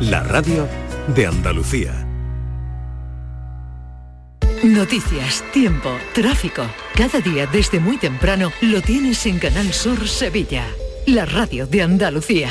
la radio de Andalucía. Noticias, tiempo, tráfico. Cada día desde muy temprano lo tienes en Canal Sur Sevilla, la radio de Andalucía.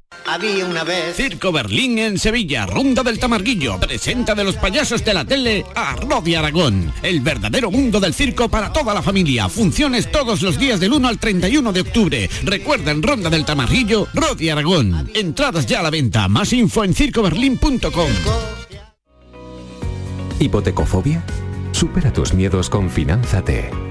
Había una vez. Circo Berlín en Sevilla, Ronda del Tamarguillo. Presenta de los payasos de la tele a Rodi Aragón. El verdadero mundo del circo para toda la familia. Funciones todos los días del 1 al 31 de octubre. Recuerda en Ronda del Tamarguillo, Rodi Aragón. Entradas ya a la venta. Más info en circoberlín.com. ¿Hipotecofobia? Supera tus miedos con Finanzate.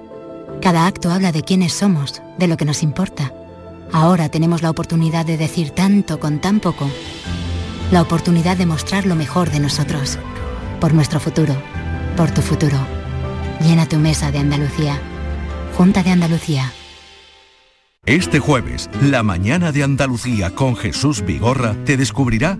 Cada acto habla de quiénes somos, de lo que nos importa. Ahora tenemos la oportunidad de decir tanto con tan poco. La oportunidad de mostrar lo mejor de nosotros. Por nuestro futuro. Por tu futuro. Llena tu mesa de Andalucía. Junta de Andalucía. Este jueves, la mañana de Andalucía con Jesús Vigorra te descubrirá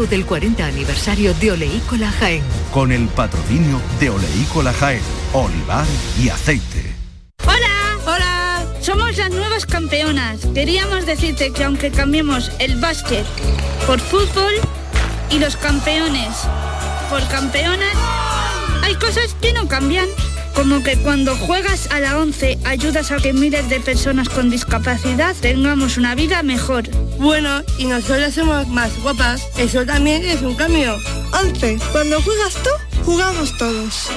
del 40 aniversario de Oleícola Jaén. Con el patrocinio de Oleícola Jaén, olivar y aceite. ¡Hola! ¡Hola! Somos las nuevas campeonas. Queríamos decirte que aunque cambiemos el básquet por fútbol y los campeones por campeonas, hay cosas que no cambian. Como que cuando juegas a la 11 ayudas a que miles de personas con discapacidad tengamos una vida mejor. Bueno, y nosotros somos más guapas. Eso también es un cambio. 11. Cuando juegas tú, jugamos todos.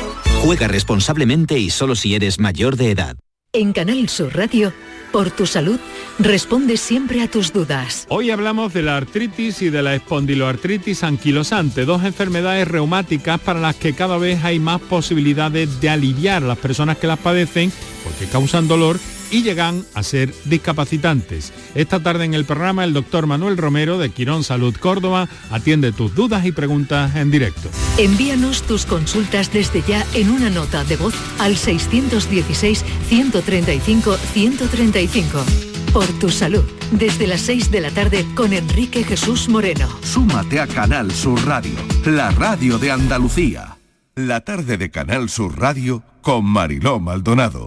Juega responsablemente y solo si eres mayor de edad. En Canal Sur Radio, por tu salud, responde siempre a tus dudas. Hoy hablamos de la artritis y de la espondiloartritis anquilosante, dos enfermedades reumáticas para las que cada vez hay más posibilidades de aliviar a las personas que las padecen porque causan dolor y llegan a ser discapacitantes. Esta tarde en el programa el doctor Manuel Romero de Quirón Salud Córdoba atiende tus dudas y preguntas en directo. Envíanos tus consultas desde ya en una nota de voz al 616-135-135. Por tu salud, desde las 6 de la tarde con Enrique Jesús Moreno. Súmate a Canal Sur Radio, la radio de Andalucía. La tarde de Canal Sur Radio con Mariló Maldonado.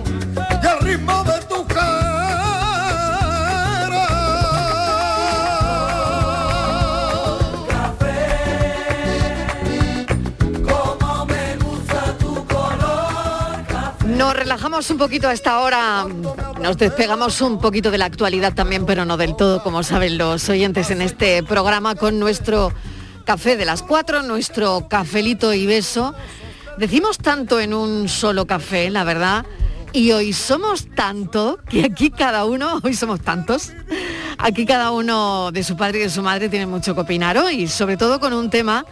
Nos relajamos un poquito a esta hora, nos despegamos un poquito de la actualidad también, pero no del todo, como saben los oyentes en este programa, con nuestro café de las cuatro, nuestro cafelito y beso. Decimos tanto en un solo café, la verdad, y hoy somos tanto que aquí cada uno, hoy somos tantos, aquí cada uno de su padre y de su madre tiene mucho que opinar hoy, sobre todo con un tema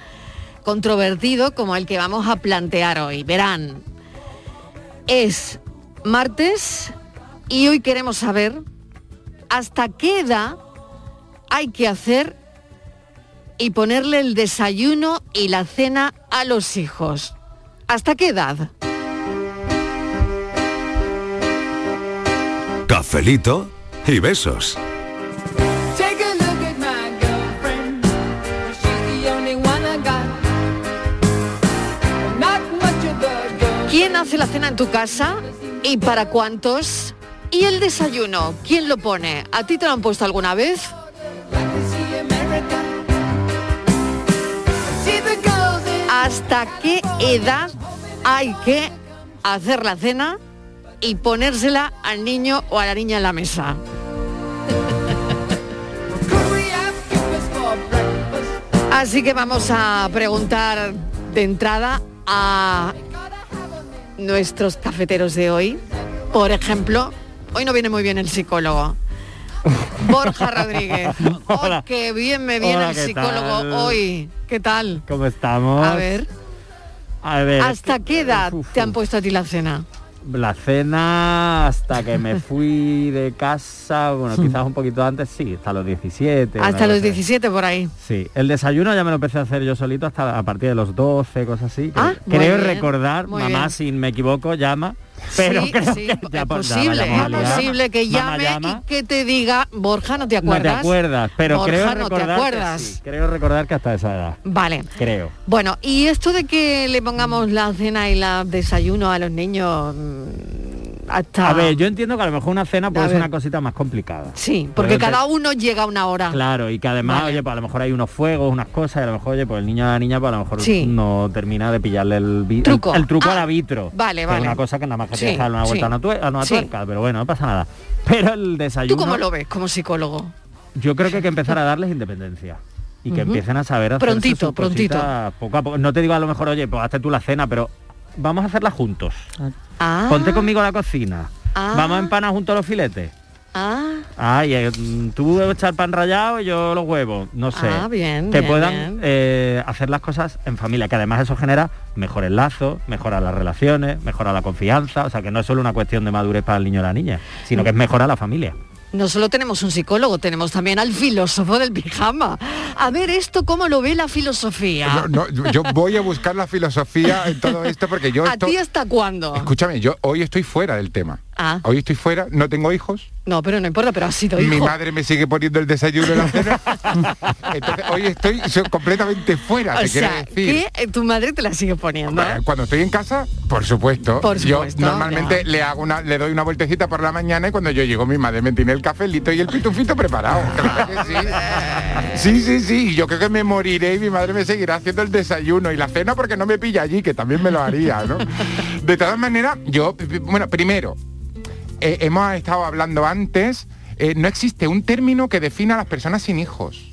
controvertido como el que vamos a plantear hoy. Verán, es martes y hoy queremos saber hasta qué edad hay que hacer y ponerle el desayuno y la cena a los hijos. ¿Hasta qué edad? Cafelito y besos. En tu casa y para cuántos? ¿Y el desayuno? ¿Quién lo pone? ¿A ti te lo han puesto alguna vez? ¿Hasta qué edad hay que hacer la cena y ponérsela al niño o a la niña en la mesa? Así que vamos a preguntar de entrada a nuestros cafeteros de hoy. Por ejemplo, hoy no viene muy bien el psicólogo. Borja Rodríguez. Hola. Oh, qué bien me viene Hola, el ¿qué psicólogo tal? hoy. ¿Qué tal? ¿Cómo estamos? A ver, A ver, ¿hasta qué edad uf, te han puesto a ti la cena? La cena hasta que me fui de casa, bueno, quizás un poquito antes, sí, hasta los 17. una Hasta los cosa así. 17 por ahí. Sí, el desayuno ya me lo empecé a hacer yo solito hasta a partir de los 12, cosas así. Ah, creo bien, recordar, mamá, bien. si me equivoco, llama. Pero sí, creo sí, que es posible, es posible que llame llama. y que te diga, Borja, ¿no te No acuerdas? te acuerdas, pero Borja, creo no te que acuerdas. sí, creo recordar que hasta esa edad. Vale. Creo. Bueno, y esto de que le pongamos la cena y la desayuno a los niños hasta... A ver, yo entiendo que a lo mejor una cena puede A ser ver. una cosita más complicada. Sí, porque cada uno llega a una hora. Claro, y que además, Vale. oye, pues a lo mejor hay unos fuegos, unas cosas, y a lo mejor, oye, pues el niño a la niña, pues a lo mejor Sí. no termina de pillarle el, Truco. el, truco Ah, al arbitro. vale, Que vale. Es una cosa que nada más que Sí, tienes que darle una vuelta sí. a una, tue- a una Sí. tuerca, pero bueno, no pasa nada. Pero el desayuno, ¿Tú cómo lo ves como psicólogo? yo creo que hay que empezar a darles independencia. Y que empiecen a saber hacerse Prontito, sus prontito. cositas poco a poco. No te digo a lo mejor, oye, pues hazte tú la cena, pero vamos a hacerla juntos. Ah, Ponte conmigo a la cocina. Ah. Vamos a empanar juntos los filetes. ah, Ay, mm, tú echar pan rallado y yo los huevos, no sé. Ah, bien, que bien, puedan bien. eh, hacer las cosas en familia, que además eso genera mejores lazos, mejora las relaciones, mejora la confianza, o sea que no es solo una cuestión de madurez para el niño o la niña, sino que es mejora la familia. No solo tenemos un psicólogo, tenemos también al filósofo del pijama. A ver, ¿esto cómo lo ve la filosofía? No, no, yo voy a buscar la filosofía en todo esto porque yo ¿A ti hasta cuándo? Escúchame, yo hoy estoy fuera del tema. Ah, Hoy estoy fuera, no tengo hijos. no, pero no importa, pero ha sido hijo. Mi madre me sigue poniendo el desayuno en la cena. Entonces, hoy estoy completamente fuera, o te sea, quiero decir. que eh, tu madre te la sigue poniendo. Cuando estoy en casa, por supuesto. Por supuesto, yo normalmente le hago una, le doy una vueltecita por la mañana y cuando yo llego mi madre me tiene el cafelito y el pitufito preparado. Claro que sí. Sí, sí, sí. Yo creo que me moriré y mi madre me seguirá haciendo el desayuno y la cena porque no me pilla allí, que también me lo haría, ¿no? De todas maneras, yo, bueno, primero, eh, hemos estado hablando antes, eh, no existe un término que defina a las personas sin hijos.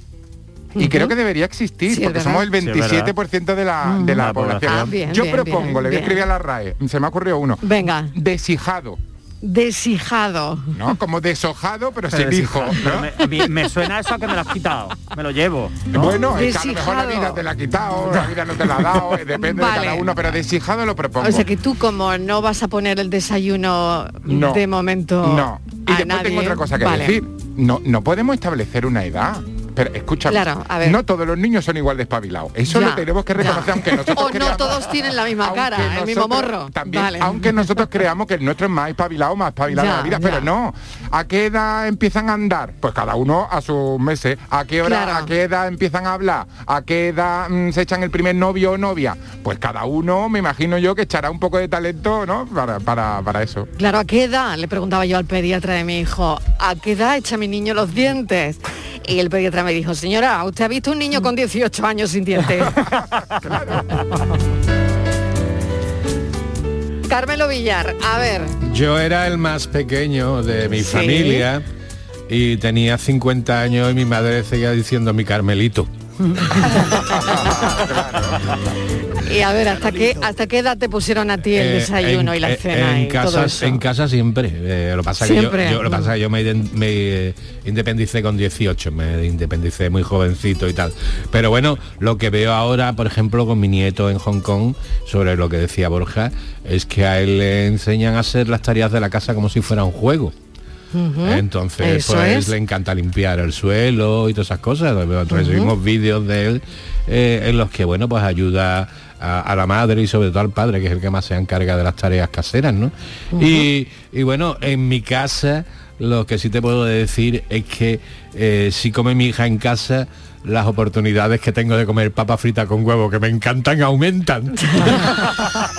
Y creo que debería existir, Sí, porque somos el Sí, es verdad. 27% de la, de la La población. Ah, bien, Yo bien, propongo, bien, le voy a escribir a la RAE, se me ha ocurrido uno. Venga, Deshijado, deshijado. ¿no? Como deshojado, pero, Pero sin sí, hijo. pero ¿no? me, a mí me suena eso a que me lo has quitado, me lo llevo. ¿no? Bueno, es que a lo mejor la vida te la ha quitado, la vida no te la ha dado, eh, depende Vale. de cada uno, pero deshijado lo propongo. O sea que tú como no vas a poner el desayuno No. de momento No. Y a después nadie, tengo otra cosa que vale. decir. No, no podemos establecer una edad. Pero escúchame, Claro, a ver. no todos los niños son igual de espabilados. Eso Ya, lo tenemos que reconocer, ya. aunque nosotros O no creamos- todos tienen la misma cara, el mismo morro. También, Vale. aunque nosotros creamos que el nuestro es más espabilado, más espabilado Ya, de la vida, pero no. ¿A qué edad empiezan a andar? Pues cada uno a sus meses. ¿A qué hora, Claro. a qué edad empiezan a hablar? ¿A qué edad mm, se echan el primer novio o novia? Pues cada uno, me imagino yo, que echará un poco de talento, ¿no? Para, para, para eso. Claro, ¿a qué edad? Le preguntaba yo al pediatra de mi hijo, ¿a qué edad echa mi niño los dientes? Y el pediatra me dijo, señora, ¿usted ha visto un niño con 18 años sin dientes? Carmelo Villar, a ver, Yo era el más pequeño de mi Sí. familia y tenía 50 años y mi madre seguía diciendo mi Carmelito. Y a ver, ¿hasta qué, ¿hasta qué edad te pusieron a ti el Eh, desayuno en- y la eh, cena en y todo casa, eso? En casa siempre. eh, lo pasa que yo, Siempre. yo- lo pasa que yo me, me, eh, independicé con 18, me independicé muy jovencito y tal. Pero bueno, lo que veo ahora, por ejemplo, con mi nieto en Hong Kong, sobre lo que decía Borja, es que a él le enseñan a hacer las tareas de la casa como si fuera un juego. Entonces, Eso pues es. le encanta limpiar el suelo y todas esas cosas. Recibimos vídeos de él eh, en los que, bueno, pues ayuda a, a la madre y sobre todo al padre, que es el que más se encarga de las tareas caseras, ¿no? y, y bueno, en mi casa lo que sí te puedo decir es que eh, si come mi hija en casa, las oportunidades que tengo de comer papa frita con huevo, que me encantan, aumentan.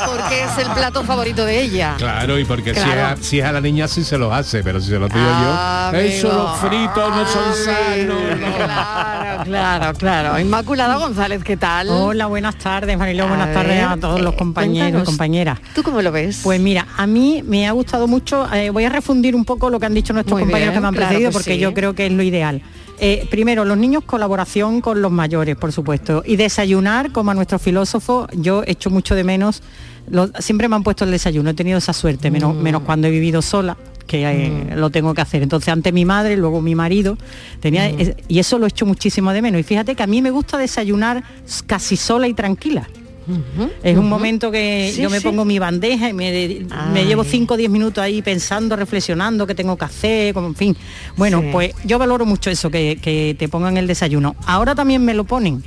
Porque es el plato favorito de ella. Claro, y porque si, es a, si es a la niña sí se los hace, pero si se los digo Ah, yo, eso los fritos no son sanos. Claro, claro, claro. Inmaculada González, ¿qué tal? Hola, buenas tardes, Mariló, A buenas tardes a todos los eh, compañeros y compañeras. ¿Tú cómo lo ves? Pues mira, a mí me ha gustado mucho, eh, voy a refundir un poco lo que han dicho nuestros Muy compañeros bien, que me han claro precedido porque sí. yo creo que es lo ideal. Eh, primero, los niños, colaboración con los mayores, por supuesto. Y desayunar, como a nuestro filósofo, yo echo mucho de menos. lo- siempre me han puesto el desayuno, he tenido esa suerte, menos, Mm. menos cuando he vivido sola que eh, lo tengo que hacer. Entonces, antes mi madre, luego mi marido, tenía Mm. es- y eso lo echo muchísimo de menos. Y fíjate que a mí me gusta desayunar casi sola y tranquila. Es un momento que Sí, yo me sí. pongo mi bandeja y me, me llevo 5 o 10 minutos ahí pensando, reflexionando qué tengo que hacer, como en fin. Bueno, Sí. pues yo valoro mucho eso, que, que te pongan el desayuno. Ahora también me lo ponen,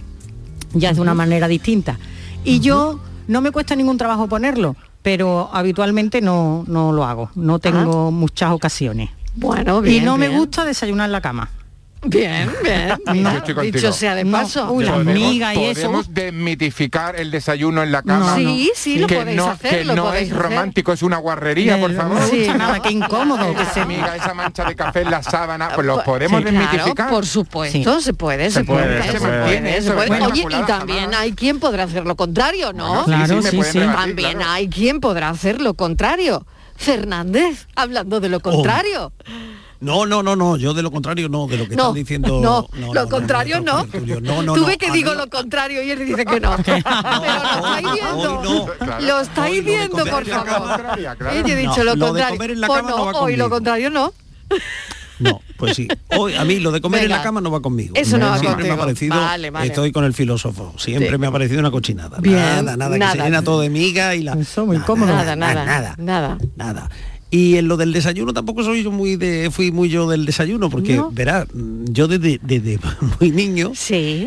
ya de una manera distinta. Y yo no me cuesta ningún trabajo ponerlo, pero habitualmente no, no lo hago, no tengo muchas ocasiones. Bueno, y bien, no me gusta desayunar en la cama. Bien, bien. mira, Yo estoy contigo. dicho sea de No, paso. las Podemos- migas y eso. Podemos desmitificar el desayuno en la cama. Sí, sí, lo que podéis no, hacer, que lo no podéis es hacer. romántico, es una guarrería, por no favor. gusta nada, qué incómodo que Esa se amiga, esa mancha de café en la sábana, pues lo podemos Sí, claro, desmitificar. por supuesto, se puede, se, puede, se, puede, se puede. Oye, y también hay quien podrá hacer lo contrario, ¿no? Sí, Claro, sí, sí, sí. También claro. hay quien podrá hacer lo contrario. Fernández, hablando de lo contrario. No, no, no, no, yo de lo contrario no, de lo que no, están diciendo. no, no, lo contrario no. No, no, Tú no, ves que digo lo contrario y él dice que no. Pero lo estáis viendo. Lo estáis viendo, por favor. Yo he dicho No, lo contrario. en Pues no hoy lo contrario no. No, pues sí. Hoy a mí lo de comer en Venga. la cama no va conmigo. Eso no va Siempre me ha contigo. parecido, Vale, vale. estoy con el filósofo, siempre Sí. me ha parecido una cochinada. Bien, nada, nada, nada. que se llena todo de miga y la... Eso muy nada, cómodo. Nada, nada, nada, nada. nada. Y en lo del desayuno tampoco soy yo muy de, fui muy yo del desayuno, porque No. verá, yo desde, desde muy niño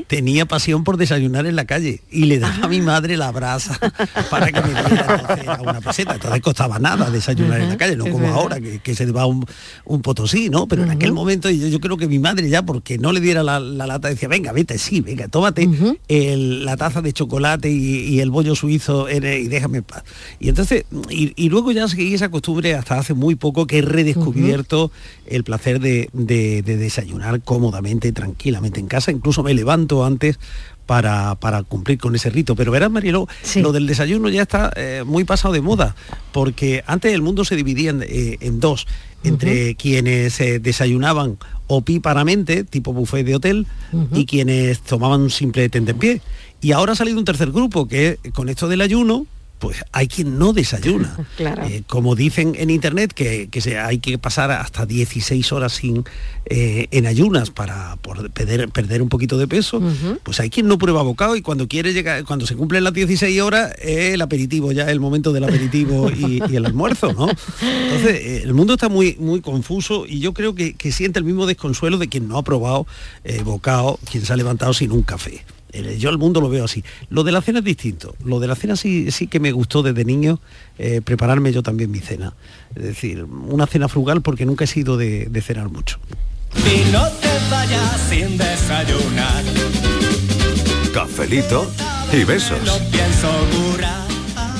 tenía pasión por desayunar en la calle y le daba a mi madre la brasa para que me diera una peseta. Entonces costaba nada desayunar en la calle, no como verdad. ahora que, que se va un, un potosí, ¿no? Pero en aquel momento yo, yo creo que mi madre ya, porque no le diera la, la lata, decía, venga, vete, sí, venga, tómate el- la taza de chocolate y, y el bollo suizo en- y déjame en paz. Y entonces, y, y luego ya seguí esa costumbre hasta hace muy poco que he redescubierto el placer de, de- de desayunar cómodamente, tranquilamente en casa. Incluso me levanto antes para, para cumplir con ese rito. Pero verás, Mariló, lo del desayuno ya está eh, muy pasado de moda, porque antes el mundo se dividía en, eh, en dos, entre quienes eh, desayunaban opíparamente, tipo buffet de hotel, y quienes tomaban un simple tentempié. Y ahora ha salido un tercer grupo, que con esto del ayuno, pues hay quien no desayuna. Claro. Eh, como dicen en internet que, que se, hay que pasar hasta 16 horas sin eh, en ayunas para por perder, perder un poquito de peso, pues hay quien no prueba bocado y cuando quiere llegar, cuando se cumplen las 16 horas, es el aperitivo, ya el momento del aperitivo y, y el almuerzo, ¿no? Entonces, eh, el mundo está muy, muy confuso y yo creo que, que siente el mismo desconsuelo de quien no ha probado eh, bocado, quien se ha levantado sin un café. Eh, Yo al mundo lo veo así. Lo de la cena es distinto. Lo de la cena sí, sí que me gustó desde niño eh, prepararme yo también mi cena. Es decir, una cena frugal porque nunca he sido de, de cenar mucho. Y no te vayas sin desayunar. Cafelito y besos. Pienso curar.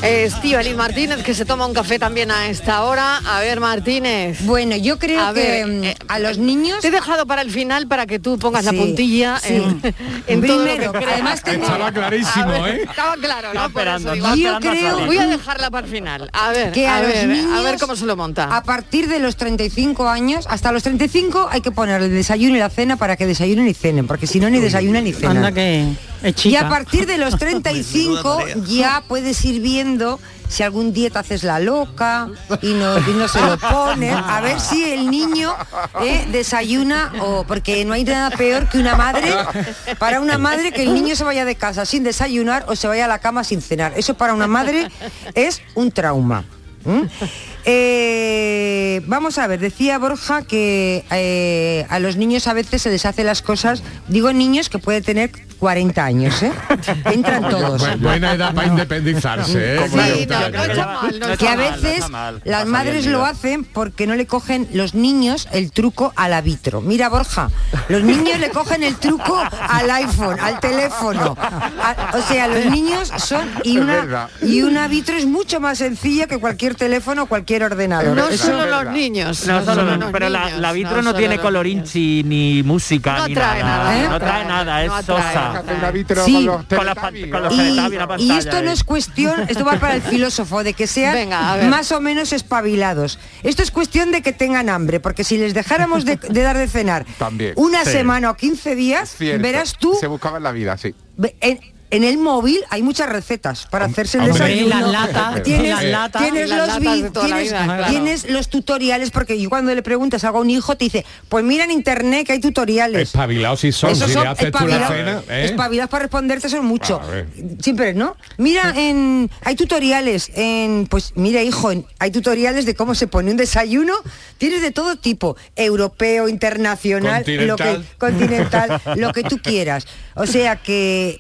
Estíbaliz Martínez, que se toma un café también a esta hora. A ver, Martínez. Bueno, yo creo A que ver, mm, eh, a los niños... Te he dejado para el final para que tú pongas la Sí, puntilla sí. en, en todo lo Primero, que además tengo- Estaba clarísimo, ver, ¿eh? Estaba claro, ¿no? Por esperando, eso digo, estaba yo esperando creo, voy a dejarla para el final. A ver, que a, a, los ver, niños, a ver cómo se lo monta. A partir de los 35 años, hasta los 35 hay que poner el desayuno y la cena para que desayunen y cenen, porque si no ni desayunan ni cenan. Anda que... Es Y a partir de los 35 ya puedes ir viendo si algún día te haces la loca y no, se lo pones, a ver si el niño eh, desayuna o porque no hay nada peor que una madre, para una madre que el niño se vaya de casa sin desayunar o se vaya a la cama sin cenar. Eso para una madre es un trauma. Eh, vamos a ver, decía Borja que eh, a los niños a veces se les hace las cosas, digo niños que puede tener 40 años, ¿eh? Entran todos. Bu- buena edad para independizarse, ¿eh? Sí, Claro. no, no está mal, no que a veces las madres lo hacen porque no le cogen los niños el truco al vitro. Mira, Borja, los niños le cogen el truco al iPhone, al teléfono. A- o sea, los niños son y una y una vitro es mucho más sencilla que cualquier teléfono o cualquier ordenador. No solo los niños. No, solo los pero la, niños, la vitro no, tiene colorinchi ni música No ni trae nada. nada, ¿eh? No trae nada, es No Una Sí. con los Con los Y, y esto no ahí. es cuestión, esto va para el filósofo, de que sean Venga, más o menos espabilados. Esto es cuestión de que tengan hambre, porque si les dejáramos de, de dar de cenar También. una Sí. semana o 15 días, Cierto. verás tú, Se buscaba en la vida, sí. en, en el móvil hay muchas recetas para hacerse el desayuno. En las latas, tienes, en las latas. tienes En las los latas vi- de toda la tienes, vida, claro. tienes los tutoriales, porque yo cuando le preguntas algo a un hijo te dice, pues mira en internet que hay tutoriales. Espabilados si son, Esos si son le haces tú la espabilados- cena, ¿eh? espabilados para responderte son mucho. Siempre, ¿no? Mira, en, hay tutoriales en, pues mira, hijo, en- hay tutoriales de cómo se pone un desayuno. Tienes de todo tipo, europeo, internacional, lo que Continental. continental, lo que tú quieras. O sea que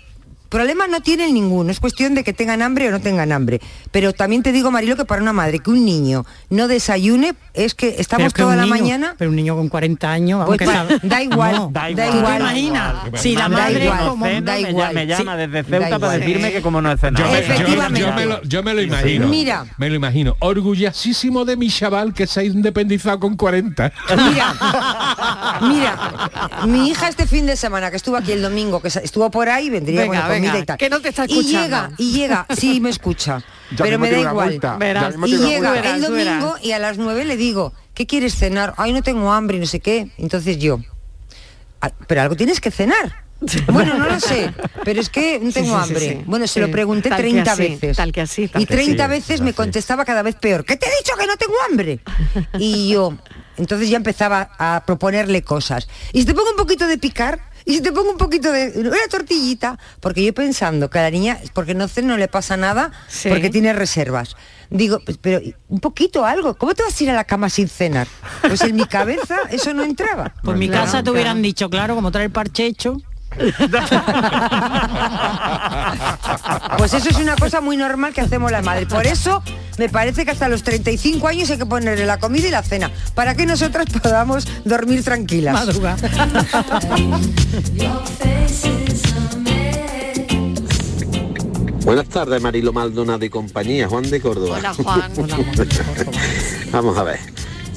Problema no tienen ninguno, es cuestión de que tengan hambre o no tengan hambre. Pero también te digo, Marilo, que para una madre que un niño no desayune, es que estamos es que toda la niño- mañana Pero un niño con 40 años, Pues que va, sabe- da igual, No, da ¿Tú igual. te imaginas? Si la Da madre igual, como da me, igual. me llama Sí, desde da Ceuta para igual. decirme que como no he cenado. Yo me, yo- Efectivamente. yo me lo, yo me lo imagino. Mira. Me lo imagino. Orgullosísimo de mi chaval que se ha independizado con 40. Mira, mira, mi hija este fin de semana que estuvo aquí el domingo, que estuvo por ahí, vendría Venga, con la comida venga, y tal. que no te está Y escuchando. llega, y llega, sí me escucha, Ya pero me da igual. vuelta, Verás. Y llega vuelta. el domingo verás. y a las nueve le digo, ¿qué quieres cenar? Ay, no tengo hambre y no sé qué. Entonces yo, "Ah, pero algo tienes que cenar. Bueno, no lo sé, pero es que tengo sí, sí, hambre. sí. Bueno, se Sí, lo pregunté tal que 30 así, veces. tal que así, tal y que 30 sí, veces es me contestaba cada vez peor. ¿Qué te he dicho que no tengo hambre? Y yo, entonces ya empezaba a proponerle cosas. Y si te pongo un poquito de picar, y si te pongo un poquito de una tortillita, porque yo pensando que a la niña, porque no, no le pasa nada, Sí. porque tiene reservas. Digo, pues, pero un poquito algo, ¿cómo te vas a ir a la cama sin cenar? Pues en mi cabeza eso no entraba. Por mi Claro, casa te hubieran dicho, claro, como trae el parche hecho. Pues eso es una cosa muy normal que hacemos las madres. Por eso me parece que hasta los 35 años hay que ponerle la comida y la cena, para que nosotras podamos dormir tranquilas. Madruga. Buenas tardes, Marilo Maldonado y compañía, Juan de Córdoba. Hola, Juan. Vamos a ver.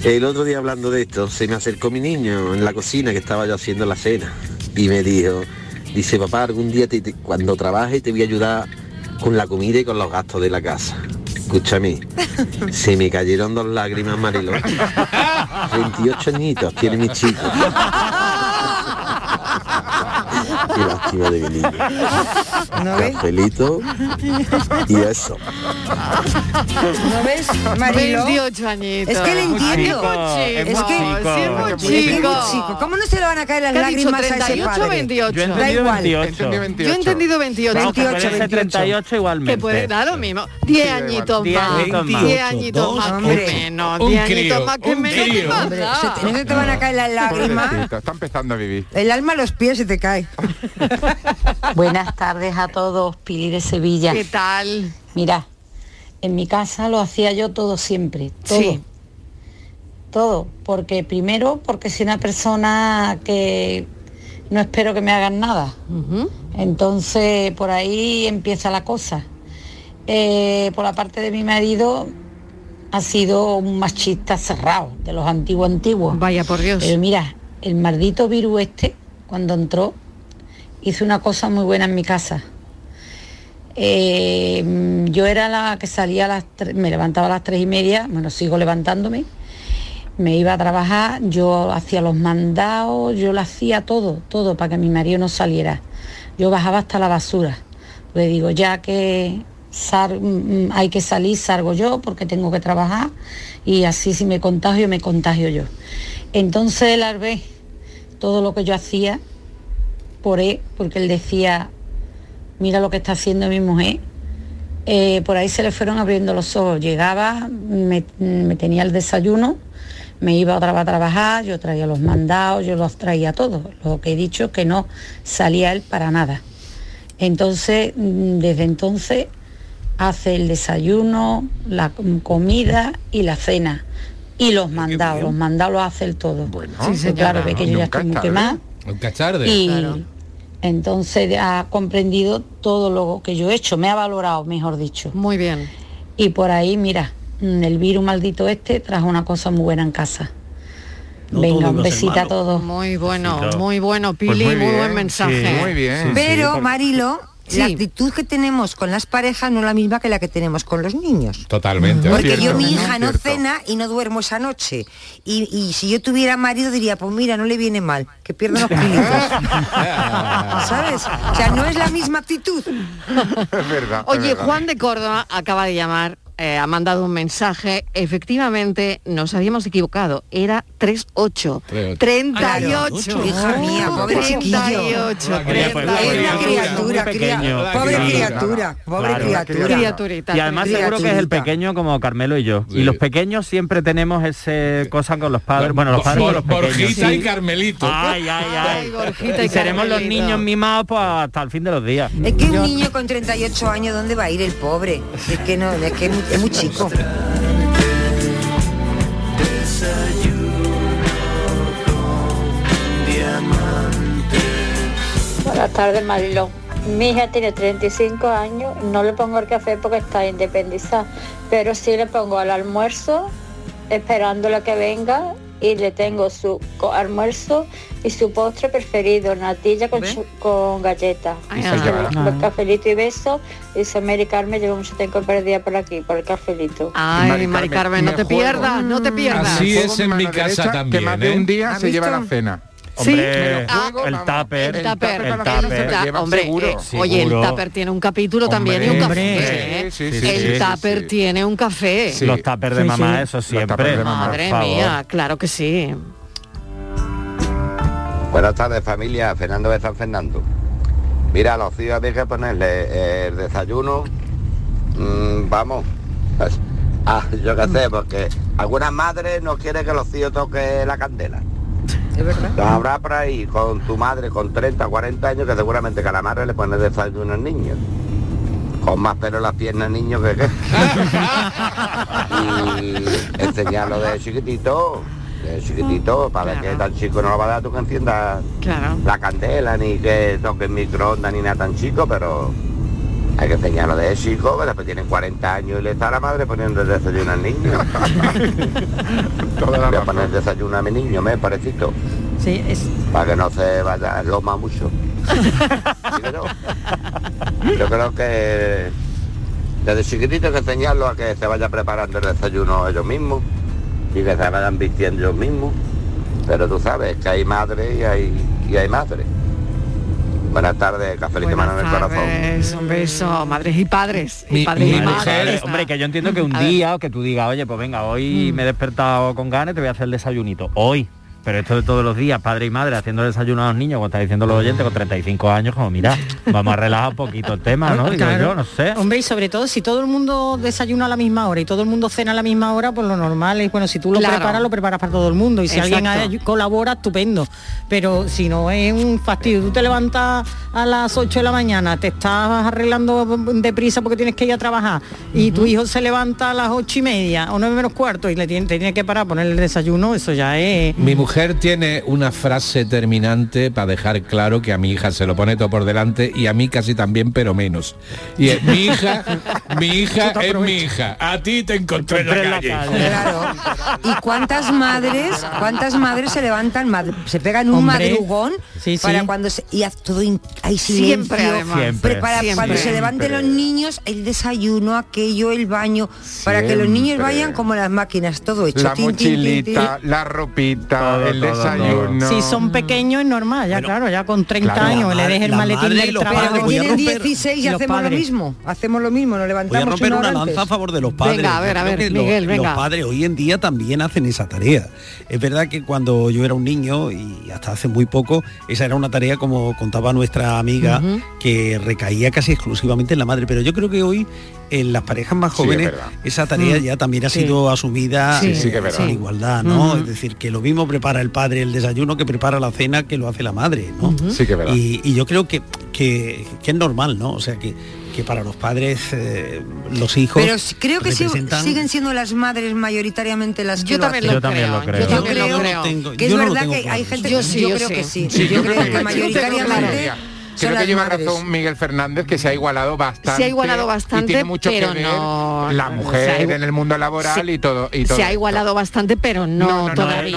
El otro día hablando de esto, se me acercó mi niño en la cocina que estaba yo haciendo la cena y me dijo, dice papá, algún día te- te- cuando trabaje te voy a ayudar con la comida y con los gastos de la casa. Escúchame, se me cayeron dos lágrimas, Marilo. 28 añitos tiene mi chico. Qué lástima de mi niño. ¿No ves? Cafelito y eso. ¿No ves, Marilo? 28 añitos. Es que le entiendo. Es que chico. sí, es muy es que es muy chico. chico. ¿Cómo no se le van a caer las ¿Qué ha dicho, lágrimas a ese 38 o padre? 28? Yo he Da igual. 28. Entendí 28. Yo he entendido 28. Vamos, que 28, puede ser 38 igualmente. Que puede dar lo mismo. 10 añitos Diez más. añitos más. 10 añitos más que menos. Un 10 crío, añitos más que un menos. No se te van a caer las lágrimas. Está empezando a vivir. El alma a los pies se te cae. Buenas tardes a todos, Pili de Sevilla. ¿Qué tal? Mira, en mi casa lo hacía yo todo siempre, todo. Sí. Todo, porque primero porque soy una persona que no espero que me hagan nada. Entonces por ahí empieza la cosa. Eh, por la parte de mi marido ha sido un machista cerrado, de los antiguos antiguos. Vaya por Dios. Pero mira, el maldito virus este, cuando entró, hizo una cosa muy buena en mi casa. Eh, yo era la que salía a las tres, me levantaba a las tres y media, bueno, sigo levantándome, me iba a trabajar, yo hacía los mandados, yo lo hacía todo, todo para que mi marido no saliera. yo bajaba hasta la basura. Le digo, ya que sal- mm, hay que salir, salgo yo porque tengo que trabajar y así si me contagio, me contagio yo. Entonces él al ver todo lo que yo hacía por él, porque él decía, mira lo que está haciendo mi mujer, eh, por ahí se le fueron abriendo los ojos. Llegaba, me, me tenía el desayuno, me iba otra vez a trabajar, yo traía los mandados, yo los traía todos. Lo que he dicho es que no salía él para nada. Entonces, mm, desde entonces, hace el desayuno, la com- comida y la cena. Y los mandados, los mandados los hace él todo. Bueno, Sí, claro, señora. ve que yo ya estoy muy quemada. Nunca es tarde. Y entonces ha comprendido todo lo que yo he hecho, me ha valorado, mejor dicho. Muy bien. Y por ahí, mira, mm, el virus maldito este trajo una cosa muy buena en casa. No Venga, un besito a todos. Muy bueno, muy bueno, Pues Pili, muy buen mensaje. sí, muy bien. Pero, Marilo, Sí. la actitud que tenemos con las parejas no es la misma que la que tenemos con los niños. Totalmente. Porque yo mi hija no cena y no duermo esa noche. Y, y si yo tuviera marido diría, pues mira, no le viene mal, que pierda los kilitos. ¿Sabes? O sea, no es la misma actitud. Es verdad. es Oye, verdad. Juan de Córdoba acaba de llamar, eh, ha mandado un mensaje. Efectivamente, nos habíamos equivocado. Era 38. 38. Hija mía, pobre chiquillo. 38. Es una criatura, pobre criatura, pobre criatura. Criaturita. Y además seguro que es el pequeño como Carmelo y yo. Y los pequeños siempre tenemos ese cosa con los padres. Bueno, los padres con los pequeños. Borjita y. Carmelito. Ay, ay, ay. Y y seremos los niños mimados pues, hasta el fin de los días. Es que un niño con 38 años, ¿dónde va a ir el pobre? Es que no, es que es muy, chico. Buenas tardes, Mariló. Mi hija tiene 35 años, no le pongo el café porque está independizada, pero sí le pongo al almuerzo, esperándole que venga, y le tengo su almuerzo y su postre preferido, natilla con, con galletas. Los cafelitos y besos. Y dice Mary Carmen, llevo mucho tiempo perdida por aquí, por el cafelito. Ay, Mari Carmen, no te pierdas, no te pierdas. Así es en mi casa derecha, también. que más de ¿eh? un día ¿Has se lleva la cena. Sí. Hombre, Ah, el tupper, El tupper, el el tupper. ta- llevan hombre, seguro. eh, oye, el tupper tiene un capítulo también y un Hombre, café. ¿eh? sí, sí, sí, el sí, tupper sí. tiene un café. Los tuppers de Sí, mamá, sí. eso siempre. Madre mía, claro que sí. Buenas tardes familia, Fernando de San Fernando. Mira, a los tíos había que ponerle eh, el desayuno, mm, vamos, ah, yo qué sé, porque algunas madres no quieren que los tíos toquen la candela. Es verdad. Los habrá por ahí con tu madre con 30, 40 años que seguramente que a la madre le pone desayuno al niño. Con más pelo en las piernas niño que qué. y enseñarlo de chiquitito, de chiquitito, para que tan chico no lo va a dar tú que enciendas Claro. la candela, ni que toque el microondas, ni nada tan chico, pero hay que enseñarlo de chico, que después tienen 40 años y le está la madre poniendo el desayuno al niño. Voy a poner el desayuno a mi niño, me parecito, Sí, es, para que no se vaya loma mucho. Yo creo que desde chiquitito hay que enseñarlo a que se vaya preparando el desayuno ellos mismos y que se vayan vistiendo ellos mismos. Pero tú sabes que hay madre y hay, y hay madre. Buenas tardes, cafelito y mano en el corazón. Un beso, madres y padres. Y padres mi y mujer, madres. hombre, que yo entiendo que un día o que tú digas, oye, pues venga, hoy me he despertado con ganas, te voy a hacer el desayunito. Hoy. Pero esto de todos los días, padre y madre, haciendo desayuno a los niños, como está diciendo los oyentes, con 35 años, como mira, vamos a relajar un poquito el tema, ¿no? Digo Claro. yo, no sé. Hombre, y sobre todo si todo el mundo desayuna a la misma hora y todo el mundo cena a la misma hora, pues lo normal es, bueno, si tú lo Claro. preparas, lo preparas para todo el mundo. Y si alguien Exacto. colabora, estupendo. Pero si no es un fastidio, tú te levantas a las 8 de la mañana, te estás arreglando deprisa porque tienes que ir a trabajar, y tu hijo se levanta a las ocho y media o nueve menos cuarto y le tiene, te tiene que parar a poner el desayuno, eso ya es. Mi mujer tiene una frase terminante para dejar claro que a mi hija se lo pone todo por delante y a mí casi también, pero menos. Y es, mi hija, mi hija es mi hija. A ti te encontré en la calle. Claro. ¿Y cuántas madres, cuántas madres se levantan, mad- se pegan un Hombre. madrugón Sí, sí. para cuando se, y haz todo in- hay silencio, Siempre, Siempre. cuando se levanten los niños el desayuno, aquello, el baño, para que los niños vayan como las máquinas, todo hecho. La tin, tin, tin, tin. mochilita, la ropita, Todo, todo, el todo, desayuno. Si son pequeños es normal, ya claro, ya con 30 claro, años le dejes el maletín del los trabajo. a Tienen romper- 16 y los hacemos lo padres. mismo. Hacemos lo mismo, nos Voy a levantamos romper una lanza a favor de los padres. Venga, a ver, a ver, los- Miguel, venga. Los padres hoy en día también hacen esa tarea. Es verdad que cuando yo era un niño y hasta hace muy poco, esa era una tarea, como contaba nuestra amiga, que recaía casi exclusivamente en la madre. Pero yo creo que hoy en las parejas más Sí, es jóvenes esa tarea Mm. ya también ha Sí. sido asumida Sí, eh, sí que con igualdad, ¿no? Ujú. Es decir, que lo mismo prepara el padre el desayuno que prepara la cena que lo hace la madre, ¿no? Sí que es verdad. Y, y yo creo que, que, que es normal, ¿no? O sea, que, que para los padres, eh, los hijos... Pero creo que representan- siguen siendo las madres mayoritariamente las que Yo lo también hacen. lo Yo también lo creo. Yo creo Que es verdad que hay gente Yo yo, yo creo sí. que sí. Sí, yo creo que mayoritariamente Creo que lleva madres. razón Miguel Fernández que se ha igualado bastante. Se ha igualado y bastante, tiene mucho pero que ver no- la mujer ha en el mundo laboral se- y todo y todo. Se ha igualado bastante, pero no, todavía.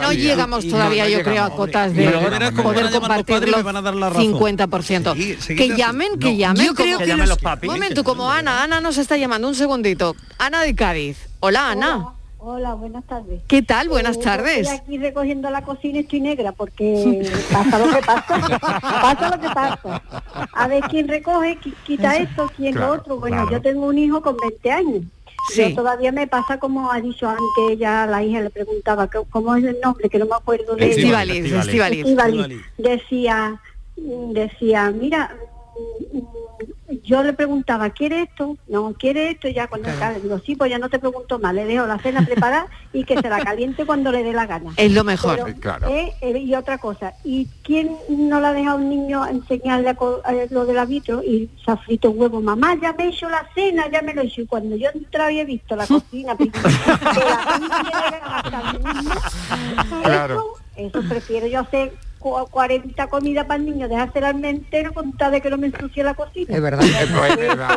no, llegamos todavía. Y yo creo, a cotas Y de poder y compartirlo me van a dar la razón. 50%. Sí, seguid que llamen, que llamen. Yo creo que los-. Un momento, como Ana, Ana nos está llamando, un segundito. Ana de Cádiz. Hola, Ana. Hola, buenas tardes. ¿Qué tal? Buenas Eh, tardes. Estoy aquí recogiendo la cocina y estoy negra porque pasa lo que pasa. pasa lo que pasa. A ver quién recoge, qui- quita esto, quién Claro, lo otro. Bueno, claro. yo tengo un hijo con 20 años. Sí. Yo todavía me pasa como ha dicho antes, ya la hija le preguntaba cómo es el nombre, que no me acuerdo de ella. Estivaliz, Estivaliz. Decía, decía, mira, yo le preguntaba, ¿quiere esto? No, ¿quiere esto? Y ya cuando le digo, sí, pues ya no te pregunto más, le dejo la cena preparada y que se la caliente cuando le dé la gana. Es lo mejor. Pero, Claro. eh, eh, y otra cosa, ¿y quién no le ha dejado a un niño enseñarle a co- a lo del árbitro y se ha frito un huevo? Mamá, ya me he hecho la cena, ya me lo he hecho. Y cuando yo entraba y he visto la cocina, que la lo mismo, Claro. eso, eso prefiero yo hacer 40 comidas para el niño, dejársela al entero con tal de que no me ensucie la cocina. Es verdad. Eh, es verdad.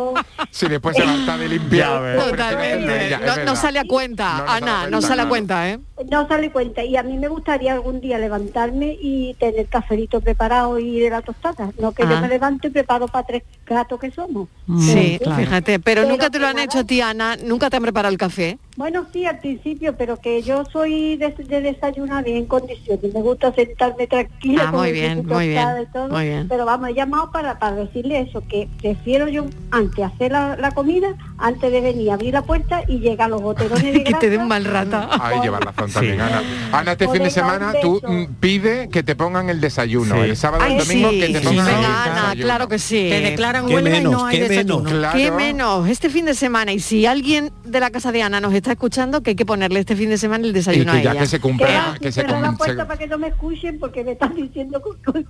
Si después se va de limpiar. Totalmente. No, no sale a cuenta, No, no a Ana, no cuenta, sale a cuenta, ¿eh? No sale cuenta. Y a mí me gustaría algún día levantarme y tener cafelito preparado y de la tostada. No que Ah. yo me levante y preparo para tres gatos que somos. Sí, fíjate, pero, Pero nunca te lo han nada. hecho a ti, Ana, nunca te han preparado el café. Bueno, sí, al principio, pero que yo soy de, de desayunar bien en condiciones. Me gusta sentarme tranquila. Ah, con muy bien, muy bien, y todo. muy bien. Pero vamos, he llamado para, para decirle eso, que prefiero yo antes hacer la, la comida, antes de venir a abrir la puerta y llegar a los boterones de que te dé grasa. un mal rata. Ahí lleva razón también, Ana. Ana, este O fin de semana tú mm, pide que te pongan el desayuno. Sí. El sábado y el domingo sí, que te sí, pongan el Ana, desayuno. claro que sí. Te declaran huelga y no hay qué desayuno. menos. Claro. ¿Qué menos? Este fin de semana, y si alguien de la casa de Ana nos está escuchando, que hay que ponerle este fin de semana el Y desayuno que a ya ella. que se Que, cumpla, va, que se cierra la cum- puerta se- para que no me escuchen porque me están diciendo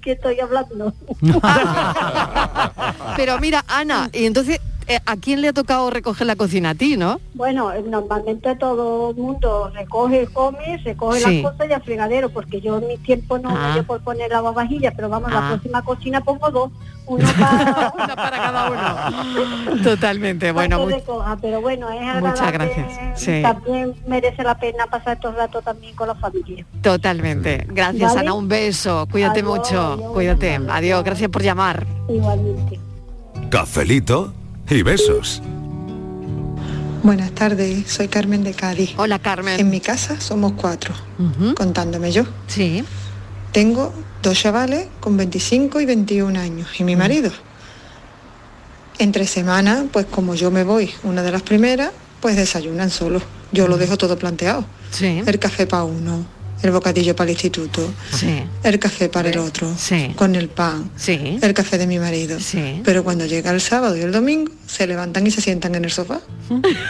que estoy hablando. Pero mira, Ana, y entonces, ¿a quién le ha tocado recoger la cocina? A ti, ¿no? Bueno, eh, normalmente todo el mundo recoge, come, recoge Sí. las cosas y al fregadero, porque yo en mi tiempo no Ah. me dio por poner la vajilla, pero vamos, Ah. la próxima cocina pongo dos, uno para, Una para cada uno. Totalmente, bueno, para que muy- recoja, pero bueno, es Muchas gracias, sí. También merece la pena pasar estos ratos también con la familia. totalmente. Gracias, Vale. Ana, un beso. Cuídate Adiós, mucho. adiós, Cuídate. tardes. Adiós, gracias por llamar. Igualmente. Cafelito y besos. Buenas tardes, soy Carmen de Cádiz. Hola, Carmen. En mi casa somos cuatro, contándome yo. Sí. Tengo dos chavales con 25 y 21 años y mi marido. Entre semana, pues como yo me voy una de las primeras, pues desayunan solos. Yo lo dejo todo planteado. Sí. El café para uno, el bocadillo para el instituto, Sí. el café para el otro, Sí. con el pan, Sí. el café de mi marido. Sí. Pero cuando llega el sábado y el domingo, se levantan y se sientan en el sofá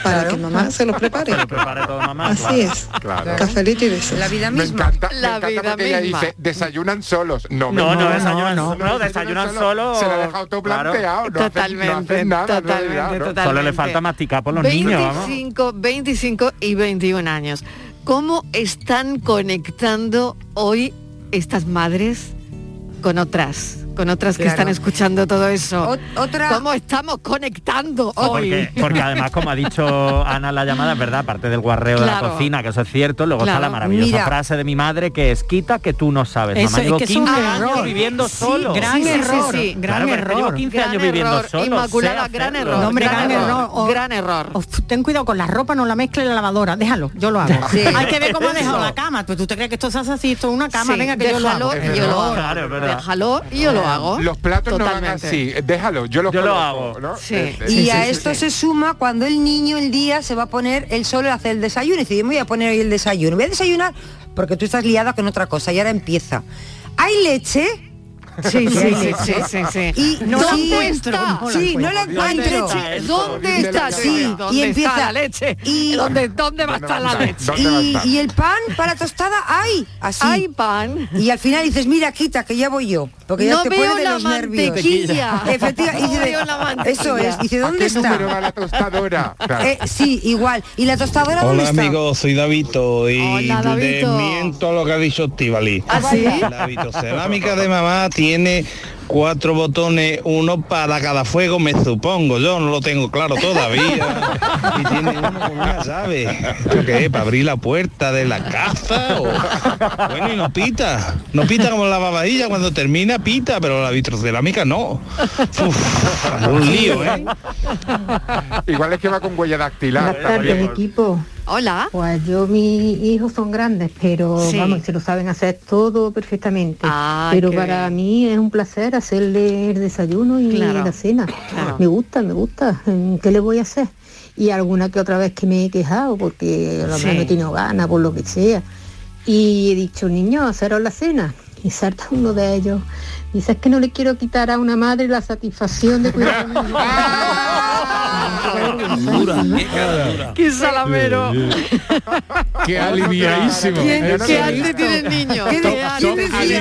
para que mamá se los prepare. Lo prepare todo mamá. Así claro. es. Claro. Cafelito y besos. La vida Me misma. encanta, La me encanta vida porque ella misma. dice, desayunan solos. No, No, no, no, desayunan, no, no, desayunan solo. Se lo ha dejado todo Claro. planteado. No hacen- no Totalmente, hacen nada, en totalmente, realidad, ¿no? totalmente. Solo le falta masticar por los niños, vamos. 25, 25 y 21 años. ¿Cómo están conectando hoy estas madres con otras, con otras que Claro. están escuchando todo eso. otra... ¿Cómo estamos conectando hoy? Porque, porque además, como ha dicho Ana en la llamada, es verdad, aparte del guarreo de Claro. la cocina, que eso es cierto, luego está Claro. la maravillosa Mira. frase de mi madre que es quita que tú no sabes. Eso Mamá, es llevo que es un 15 años error. viviendo Sí, solo. gran Sí, sí, error, sí. gran que llevo error. 15 Gran años viviendo error, solo. Inmaculada, gran error. No, hombre, gran gran error, error. O- gran error. o ten cuidado con la ropa, no la mezcle en la lavadora. Déjalo, yo lo hago. Sí. Hay que ver cómo ha dejado la cama. Pues tú te crees que esto se hace así, esto es una cama, venga que yo lo hago. y yo lo hago. Claro, es verdad. Déjalo y yo lo hago. Los platos no van así. Déjalo, yo lo Yo lo hago. ¿no? Sí. Eh, eh, Y a esto se suma cuando el niño el día se va a poner el solo a hacer el desayuno. Y dice, yo me voy a poner hoy el desayuno. Voy a desayunar porque tú estás liada con otra cosa y ahora empieza. ¿Hay leche? Sí, sí, sí, sí, sí, sí. Y no la sí, encuentro. sí, no la encuentro. ¿Dónde está? Sí, y ¿dónde empieza- está la leche? y- ¿Dónde, ¿Dónde va a estar la leche? Y, y el pan para tostada hay, así. Hay pan. Y al final dices, mira, quita, que ya voy yo. Porque ya No te veo pone de la los nervios. mantequilla. Efectivamente. No veo la mantequilla. Eso es. Dice, ¿A ¿dónde qué número va está? la tostadora? Claro. Eh, sí, igual. ¿Y la tostadora dónde Hola está? amigos, soy Davito y Hola, Davito. desmiento lo que ha dicho Estivali. ¿Ah, sí? La vitrocerámica de mamá tiene cuatro botones, uno para cada fuego, me supongo. Yo no lo tengo claro todavía. Y tiene uno con una llave. ¿Esto qué es? ¿Para abrir la puerta de la casa? o- Bueno, y no pita. No pita como la babadilla. Cuando termina, pita, pero la vitrocerámica no. Uf, un lío, ¿eh? Igual es que va con huella dactilar. Buenas tardes, equipo. Hola. Pues yo, mis hijos son grandes, pero Sí. vamos, se lo saben hacer todo perfectamente. Ah, pero para bien. mí es un placer hacerle el desayuno y Claro, la cena. claro. Me gusta, me gusta. ¿Qué le voy a hacer? Y alguna que otra vez que me he quejado porque a lo mejor no he tenido ganas, por lo que sea. Y he dicho, niño, haceros la cena. Y salta uno de ellos. Dice, es que no le quiero quitar a una madre la satisfacción de cuidar a niño". Dura, qué cara dura. ¡Qué salamero! Qué aliviadísimo. ¿Quién, qué arte tiene el niño? ¿Qué ¿Qué de- arte quién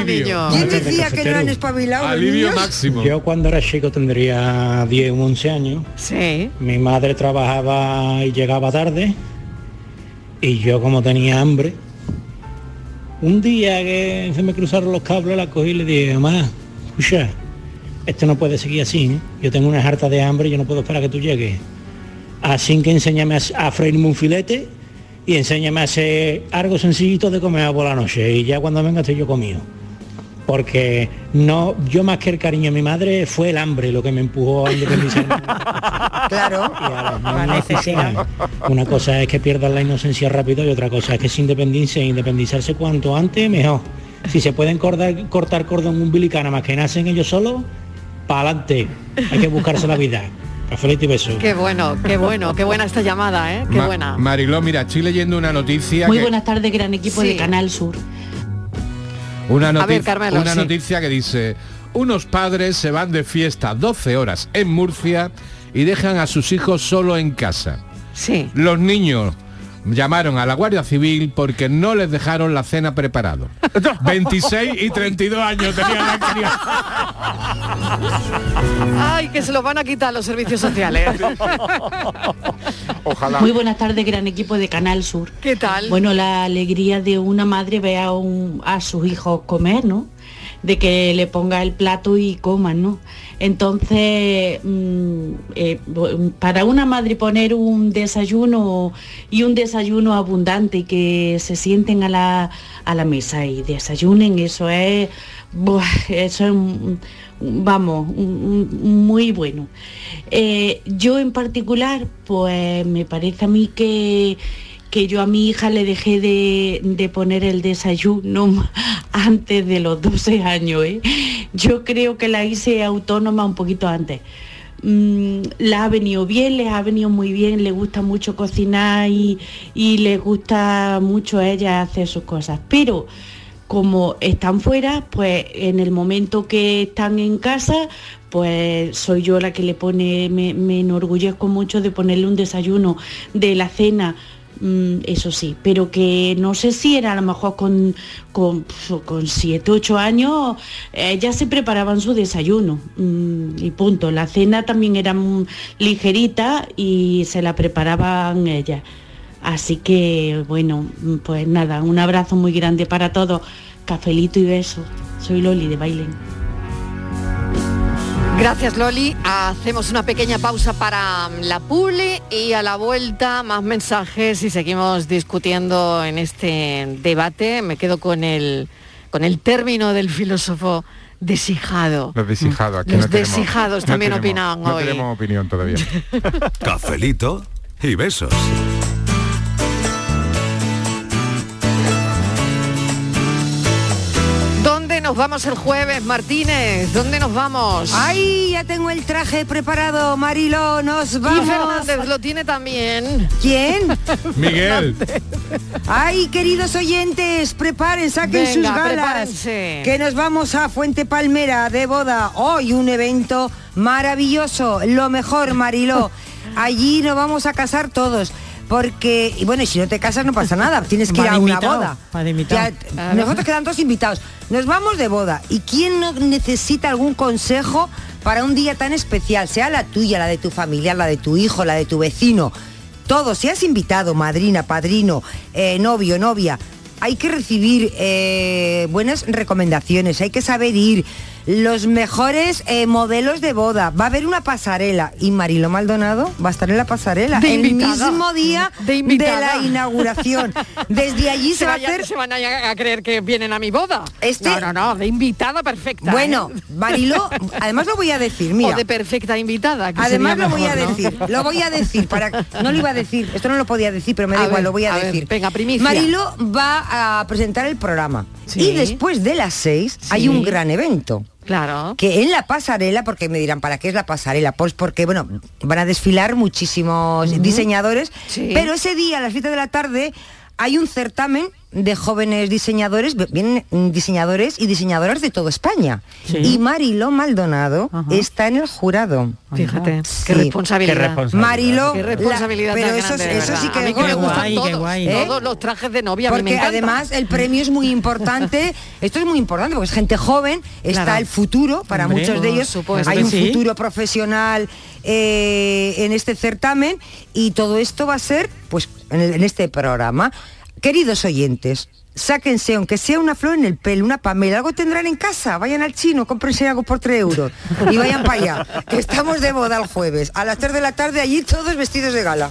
decía? ¿Quién decía que no han espabilado los Alivio niños? máximo. Yo cuando era chico tendría 10 o 11 años. Sí. Mi madre trabajaba y llegaba tarde. Y yo como tenía hambre, un día que se me cruzaron los cables, la cogí y le dije, mamá, escucha, esto no puede seguir así. ¿eh? Yo tengo una harta de hambre y yo no puedo esperar a que tú llegues. Así que enséñame a, a freírme un filete y enséñame a hacer algo sencillito de comer por la noche. Y ya cuando venga estoy yo comido porque no yo más que el cariño de mi madre fue el hambre lo que me empujó a independizarme Claro. y a los niños, escucha, una cosa es que pierdan la inocencia rápido y otra cosa es que se independicen independizarse cuanto antes mejor si se pueden cortar, cortar cordón umbilical nada más que nacen ellos solos para adelante hay que buscarse la vida Cafelito y beso Qué bueno, qué bueno, qué buena esta llamada, ¿eh? Qué Ma- buena. Mariló, mira, estoy leyendo una noticia Muy que- buenas tardes, gran equipo Sí. de Canal Sur. Una, A noti- ver, Carmelo, una sí. noticia que dice, unos padres se van de fiesta 12 horas en Murcia y dejan a sus hijos solo en casa. Sí. Los niños llamaron a la Guardia Civil porque no les dejaron la cena preparado. 26 y 32 años tenían la crianza. Ay, que se lo van a quitar los servicios sociales. Ojalá. Muy buenas tardes, gran equipo de Canal Sur. ¿Qué tal? Bueno, la alegría de una madre ver a, un- a sus hijos comer, ¿no? De que le ponga el plato y coman, ¿no? Entonces, mm, eh, para una madre poner un desayuno y un desayuno abundante y que se sienten a la, a la mesa y desayunen, eso es, eso es, vamos, muy bueno. Eh, yo en particular, pues me parece a mí que que yo a mi hija le dejé de, de poner el desayuno antes de los 12 años. ¿eh? Yo creo que la hice autónoma un poquito antes. Mm, la ha venido bien, les ha venido muy bien, le gusta mucho cocinar y, y les gusta mucho a ella hacer sus cosas. Pero como están fuera, pues en el momento que están en casa, pues soy yo la que le pone, me, me enorgullezco mucho de ponerle un desayuno de la cena, eso sí, pero que no sé si era a lo mejor con, con, con 7, 8 años, eh, ya se preparaban su desayuno mm, y punto. La cena también era mm, ligerita y se la preparaban ellas. Así que, bueno, mm, pues nada, un abrazo muy grande para todos. Cafelito y beso. Soy Loli de Bailen. Gracias Loli. Hacemos una pequeña pausa para la pule y a la vuelta más mensajes y seguimos discutiendo en este debate. Me quedo con el con el término del filósofo desijado. Los desijados. Aquí Los no tenemos- desijados no también tenemos- opinaban No hoy. tenemos opinión todavía. Cafelito y besos. Nos vamos el jueves, Martínez? ¿Dónde nos vamos? Ay, ya tengo el traje preparado, Marilo, nos vamos. Y Fernández lo tiene también. ¿Quién? Miguel. Ay, queridos oyentes, preparen, saquen Venga, sus galas. prepárense. Que nos vamos a Fuente Palmera de boda. Hoy un evento maravilloso, lo mejor, Mariló. Allí nos vamos a casar todos. Porque, y bueno, y si no te casas no pasa nada, tienes que ir a una boda. Ya, nosotros quedan todos invitados. Nos vamos de boda. ¿Y quién no necesita algún consejo para un día tan especial? Sea la tuya, la de tu familia, la de tu hijo, la de tu vecino. Todo, si has invitado, madrina, padrino, eh, novio, novia, hay que recibir eh, buenas recomendaciones, hay que saber ir. Los mejores eh, modelos de boda. Va a haber una pasarela y Marilo Maldonado va a estar en la pasarela De el invitada. mismo día De de, la inauguración. Desde allí se, se, va a hacer se van a, a creer que vienen a mi boda. Este- No, no, no, de invitada perfecta. Bueno, ¿eh? Mariló, además lo voy a decir, mira. O de perfecta invitada. que Además lo voy a decir, lo voy a decir para no lo iba a decir, esto no lo podía decir, pero me da A igual, ver, lo voy a, a ver, decir. venga, primicia. Marilo va a presentar el programa Sí. y después de las seis hay un gran evento. Claro. Que en la pasarela, porque me dirán, ¿para qué es la pasarela? Pues porque, bueno, van a desfilar muchísimos diseñadores, Sí. pero ese día, a las 7 de la tarde, hay un certamen de jóvenes diseñadores, vienen diseñadores y diseñadoras de toda España. Sí. Y Marilo Maldonado está en el jurado. Fíjate, Sí. qué responsabilidad. Qué responsabilidad. Marilo, Qué responsabilidad la- pero eso, grande, eso sí que A mí es que me gustan todos, ¿Eh? todos los trajes de novia. a mí me Porque además el premio es muy importante, esto es muy importante porque es gente joven, está Claro. el futuro para Hombre, muchos de ellos, supuesto hay un sí. futuro profesional eh, en este certamen y todo esto va a ser pues en, el- en este programa. Queridos oyentes, sáquense, aunque sea una flor en el pelo, una pamela, algo tendrán en casa, vayan al chino, cómprense algo por 3 euros. Y vayan para allá, que estamos de boda el jueves, a las 3 de la tarde allí todos vestidos de gala.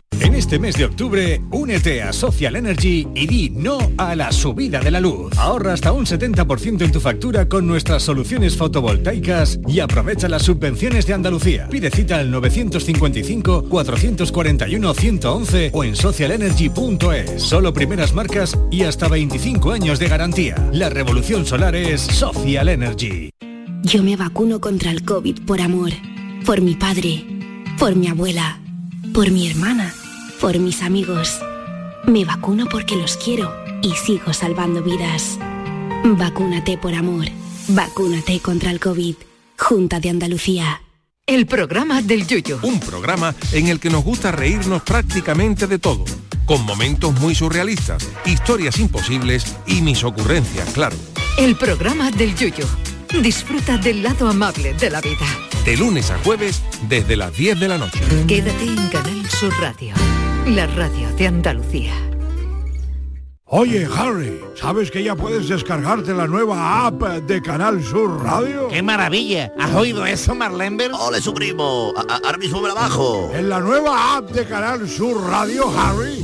En este mes de octubre, únete a Social Energy y di no a la subida de la luz. Ahorra hasta un 70% en tu factura con nuestras soluciones fotovoltaicas y aprovecha las subvenciones de Andalucía. Pide cita al 955-441-111 o en socialenergy.es. Solo primeras marcas y hasta 25 años de garantía. La revolución solar es Social Energy. Yo me vacuno contra el COVID por amor, por mi padre, por mi abuela, por mi hermana, por mis amigos. Me vacuno porque los quiero y sigo salvando vidas. Vacúnate por amor. Vacúnate contra el COVID. Junta de Andalucía. El programa del Yuyo. Un programa en el que nos gusta reírnos prácticamente de todo, con momentos muy surrealistas, historias imposibles y mis ocurrencias, claro. El programa del Yuyo. Disfruta del lado amable de la vida. De lunes a jueves desde las 10 de la noche. Quédate en Canal Sur Radio. La radio de Andalucía. Oye, Harry, ¿sabes que ya puedes descargarte la nueva app de Canal Sur Radio? ¡Qué maravilla! ¿Has oído eso, Marlenber? ¡Ole, su primo! A- Ahora mismo me la bajo. En la nueva app de Canal Sur Radio, Harry,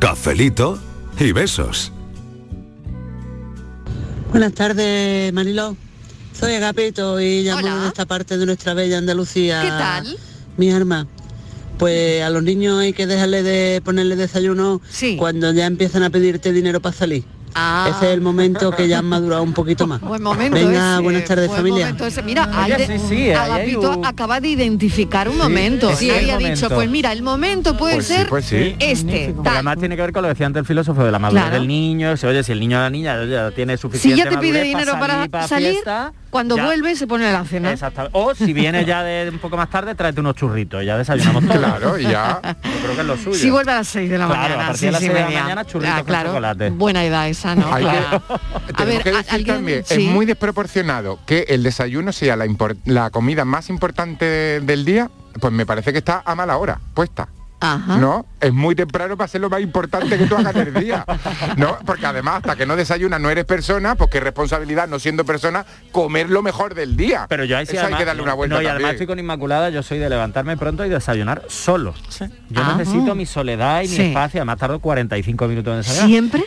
Cafelito y besos. Buenas tardes, Mariló. Soy Agapito y llamo Hola. de esta parte de nuestra bella Andalucía. ¿Qué tal? Mi arma. Pues a los niños hay que dejarle de ponerle desayuno cuando ya empiezan a pedirte dinero para salir. Ah. Ese es el momento que ya han madurado un poquito más. Buen momento Venga, ese, buenas tardes buen familia. momento ese. Mira, Oye, Aide- sí, sí, Agapito un- acaba de identificar un momento. sí, y el ahí ha momento. dicho, pues mira, el momento puede Pues sí, ser pues sí. este. Además tiene que ver con lo que decía antes el filósofo de la madurez Claro. del niño. Si, oye, si el niño o la niña ya tiene Si suficiente ya te pide madurez dinero para salir, para salir, fiesta, cuando ya- vuelve se pone la cena. Exactamente. O si viene ya de un poco más tarde, tráete unos churritos. Ya desayunamos todos. Claro, y ya. Yo creo que es lo suyo. Si vuelve a las 6 de la Claro, mañana. a partir sí, de las sí, seis de la media. mañana, churritos Ah, con claro. chocolate. Buena edad esa, ¿no? Hay que- Claro. A Tenemos ver, que a- decir alguien- también, sí. es muy desproporcionado que el desayuno sea la, la comida más importante del día, pues me parece que está a mala hora, puesta. Ajá. No, es muy temprano para ser lo más importante que tú hagas en el día. No, porque además hasta que no desayunas no eres persona, pues qué responsabilidad no siendo persona comer lo mejor del día. Pero yo ahí sí Eso hay que darle una vuelta no, y además también. estoy con Inmaculada, yo soy de levantarme pronto y desayunar solo. Yo Ah. necesito mi soledad y mi espacio, además tardo 45 minutos en desayunar. ¿Siempre?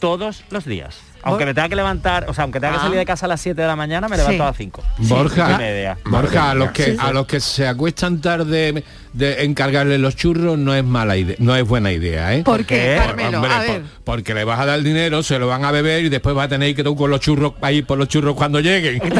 Todos los días. Aunque me tenga que levantar, o sea, aunque tenga que Ah. salir de casa a las 7 de la mañana, me levanto Sí. a las 5. Borja. Borja, a los que Sí. a los que se acuestan tarde de encargarle los churros no es mala idea, no es buena idea, ¿eh? ¿Por qué, Carmelo? A ver. porque le vas a dar dinero, se lo van a beber y después vas a tener que tú con los churros ahí por los churros cuando lleguen.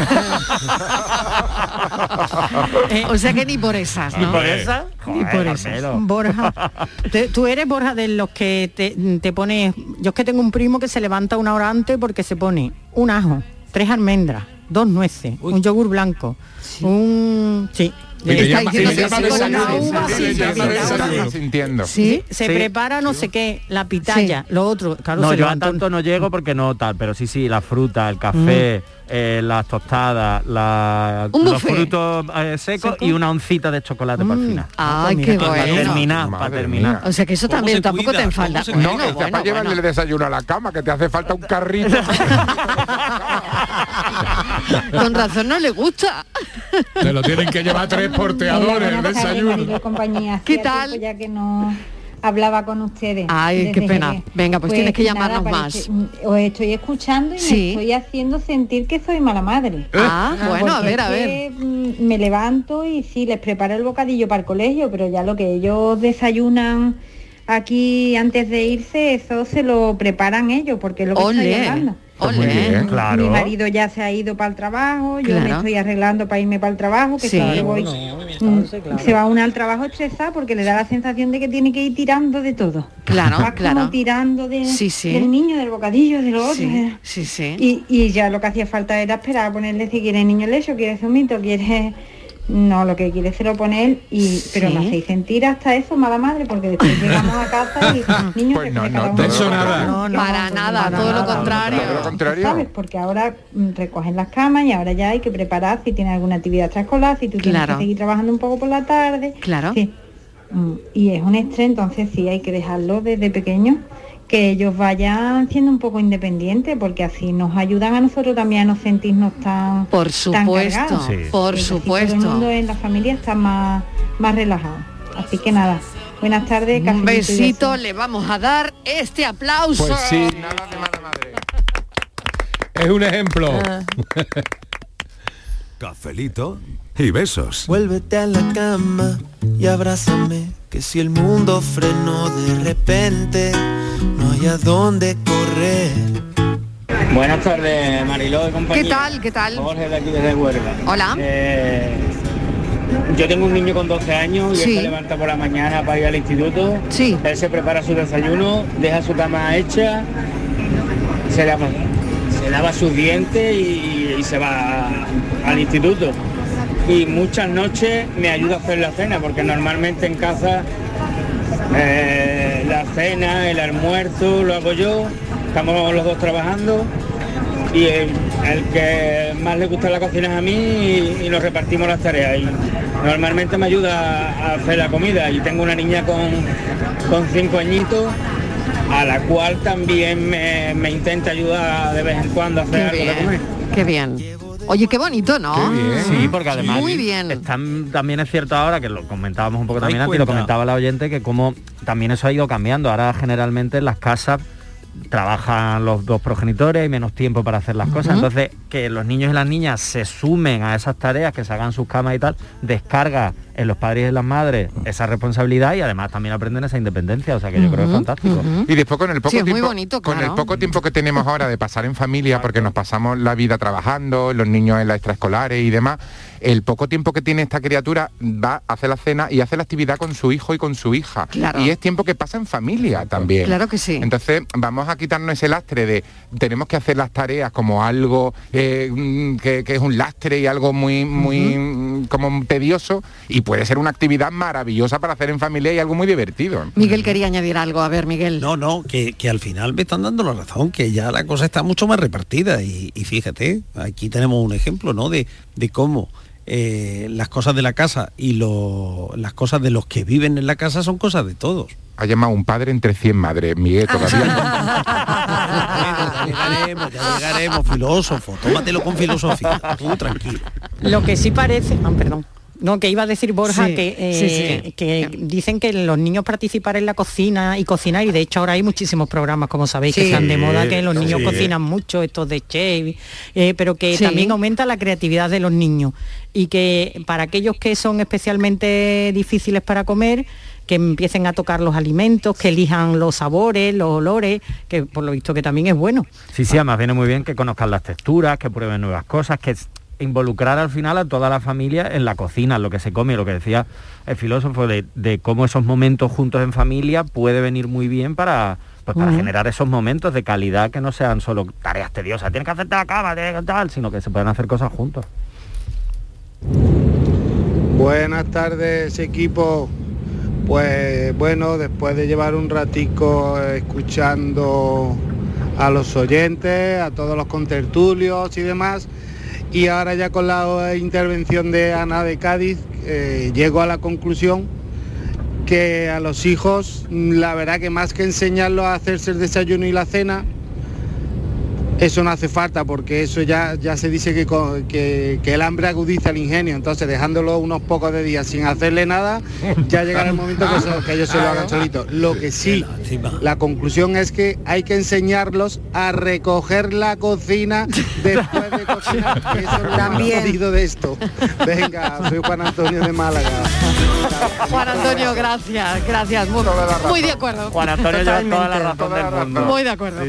o sea que ni por esas, ¿no? Ni por esas. Ni por esas. Carmelo. Borja, te- tú eres Borja de los que te, te pones. Yo es que tengo un primo que se levanta una hora antes porque se pone un ajo, tres almendras, dos nueces, un yogur blanco, un sí, Sí, se Sí. prepara no sé qué, la pitaya, lo otro, claro, no, se yo a tanto no llego porque no tal, pero sí, sí, la fruta, el café, eh, las tostadas, la- los frutos eh, secos ¿Seco? y una oncita de chocolate para el final. Ay, pues qué mira, Para bueno. terminar, para terminar. O sea que eso también tampoco te enfalda. No, Bueno, bueno, para llevarle bueno. el desayuno a la cama, que te hace falta un carrito. Con razón no le gusta. Te lo tienen que llevar tres porteadores el desayuno. ¿Qué tal? Ya que no hablaba con ustedes. Ay, qué pena. Jerez. Venga, pues tienes que llamarnos parece- mm, Os estoy escuchando y Sí. me estoy haciendo sentir que soy mala madre. Ah, bueno, a ver, a ver. mm, me levanto y sí, les preparo el bocadillo para el colegio, pero ya lo que ellos desayunan aquí antes de irse, eso se lo preparan ellos, porque es lo que estoy hablando. Pues muy bien, claro. Mi marido ya se ha ido para el trabajo, yo me estoy arreglando para irme para el trabajo, que Sí. voy Mm, se va una al trabajo estresada porque le da la sensación de que tiene que ir tirando de todo. Claro, Va claro. como tirando de, Sí, sí. del niño, del bocadillo, de lo otro. Sí, eh. sí, sí. Y, y ya lo que hacía falta era esperar a ponerle si quiere niño lecho, quiere zumito, quiere... No, lo que quiere se lo pone él, y, pero me Sí. hacéis sentir hasta eso, mala madre, porque después llegamos a casa y niños Pues se no, no, uno eso nada. No, no, para nada, todo lo contrario. Todo lo contrario. ¿Sabes? Porque ahora mm, recogen las camas y ahora ya hay que preparar si tiene alguna actividad extraescolar, si tú tienes Claro. que seguir trabajando un poco por la tarde. Claro. Sí. Mm, Y es un estrés, entonces sí hay que dejarlo desde pequeño, que ellos vayan siendo un poco independientes, porque así nos ayudan a nosotros también a no sentirnos tan Por tan supuesto, cargados. Sí. por supuesto. Todo el mundo en la familia está más, más relajado. Así que nada, buenas tardes. Un besito, le vamos a dar este aplauso. Pues sí. Es un ejemplo. cafelito y besos. Vuélvete a la cama y abrázame, que si el mundo frenó de repente, no hay a dónde correr. Buenas tardes, Mariló y compañía. ¿Qué tal? ¿Qué tal? Jorge de aquí desde Huelva. Hola. Eh, yo tengo un niño con 12 años y él Sí. se levanta por la mañana para ir al instituto. Sí. Él se prepara su desayuno, deja su cama hecha, se lava, se lava sus dientes y, y se va al instituto. Y muchas noches me ayuda a hacer la cena, porque normalmente en casa eh, la cena, el almuerzo lo hago yo, estamos los dos trabajando y el, el que más le gusta la cocina es a mí y, y nos repartimos las tareas. Y normalmente me ayuda a hacer la comida y tengo una niña con, con cinco añitos a la cual también me, me intenta ayudar de vez en cuando a hacer algo de comer. Qué bien. Oye, qué bonito, ¿no? Sí, porque además Muy bien. están- también es cierto ahora que lo comentábamos un poco también antes, y lo comentaba la oyente, que como también eso ha ido cambiando. Ahora generalmente en las casas trabajan los dos progenitores, hay menos tiempo para hacer las cosas. Entonces, que los niños y las niñas se sumen a esas tareas, que se hagan sus camas y tal, descarga en los padres y en las madres esa responsabilidad y además también aprenden esa independencia. O sea que yo creo que es fantástico. Y después con el poco Sí, es muy tiempo, bonito, con claro. el poco tiempo que tenemos ahora de pasar en familia, porque nos pasamos la vida trabajando, los niños en las extraescolares y demás, el poco tiempo que tiene esta criatura va a hacer la cena y hace la actividad con su hijo y con su hija. Claro. Y es tiempo que pasa en familia también. Claro que sí. Entonces vamos a quitarnos ese lastre de tenemos que hacer las tareas como algo eh, mm, que, que es un lastre y algo muy, muy mm, como tedioso y puede ser una actividad maravillosa para hacer en familia y algo muy divertido. Miguel quería añadir algo. A ver, Miguel. No, no, que, que al final me están dando la razón, que ya la cosa está mucho más repartida y, y fíjate, aquí tenemos un ejemplo, ¿no? De, de cómo eh, las cosas de la casa y lo- las cosas de los que viven en la casa son cosas de todos. Ha llamado un padre entre 100 madres, Miguel, todavía. Ya llegaremos, ya llegaremos, filósofo, tómatelo con filosofía, tú tranquilo. Lo que sí parece, ah, perdón. No, que iba a decir Borja Sí, que, eh, sí, sí. que dicen que los niños participar en la cocina y cocinar, y de hecho ahora hay muchísimos programas, como sabéis, que están de moda, que los niños Sí. cocinan mucho, estos de chef, eh, pero que Sí. también aumenta la creatividad de los niños. Y que para aquellos que son especialmente difíciles para comer, que empiecen a tocar los alimentos, que elijan los sabores, los olores, que por lo visto que también es bueno. Sí, sí, además viene muy bien que conozcan las texturas, que prueben nuevas cosas, que involucrar al final a toda la familia en la cocina, en lo que se come, lo que decía el filósofo de, de cómo esos momentos juntos en familia puede venir muy bien para, pues, para generar esos momentos de calidad que no sean solo tareas tediosas, tienes que hacerte la cama, tienes que tal, sino que se puedan hacer cosas juntos. Buenas tardes equipo. Pues bueno, después de llevar un ratico escuchando a los oyentes, a todos los contertulios y demás, y ahora ya con la intervención de Ana de Cádiz, eh, llego a la conclusión que a los hijos, la verdad que más que enseñarlos a hacerse el desayuno y la cena, eso no hace falta porque eso ya, ya se dice que, que- que el hambre agudiza el ingenio, entonces dejándolo unos pocos de días sin hacerle nada, ya llegará el momento que, ellos se lo hagan solitos. Lo que sí, la conclusión es que hay que enseñarlos a recoger la cocina después de cocinar, que eso es También. de esto. Venga, soy Juan Antonio de Málaga. Juan Antonio, gracias, gracias. Muy, muy de acuerdo. Juan Antonio lleva toda la Totalmente. razón del mundo. Muy de acuerdo.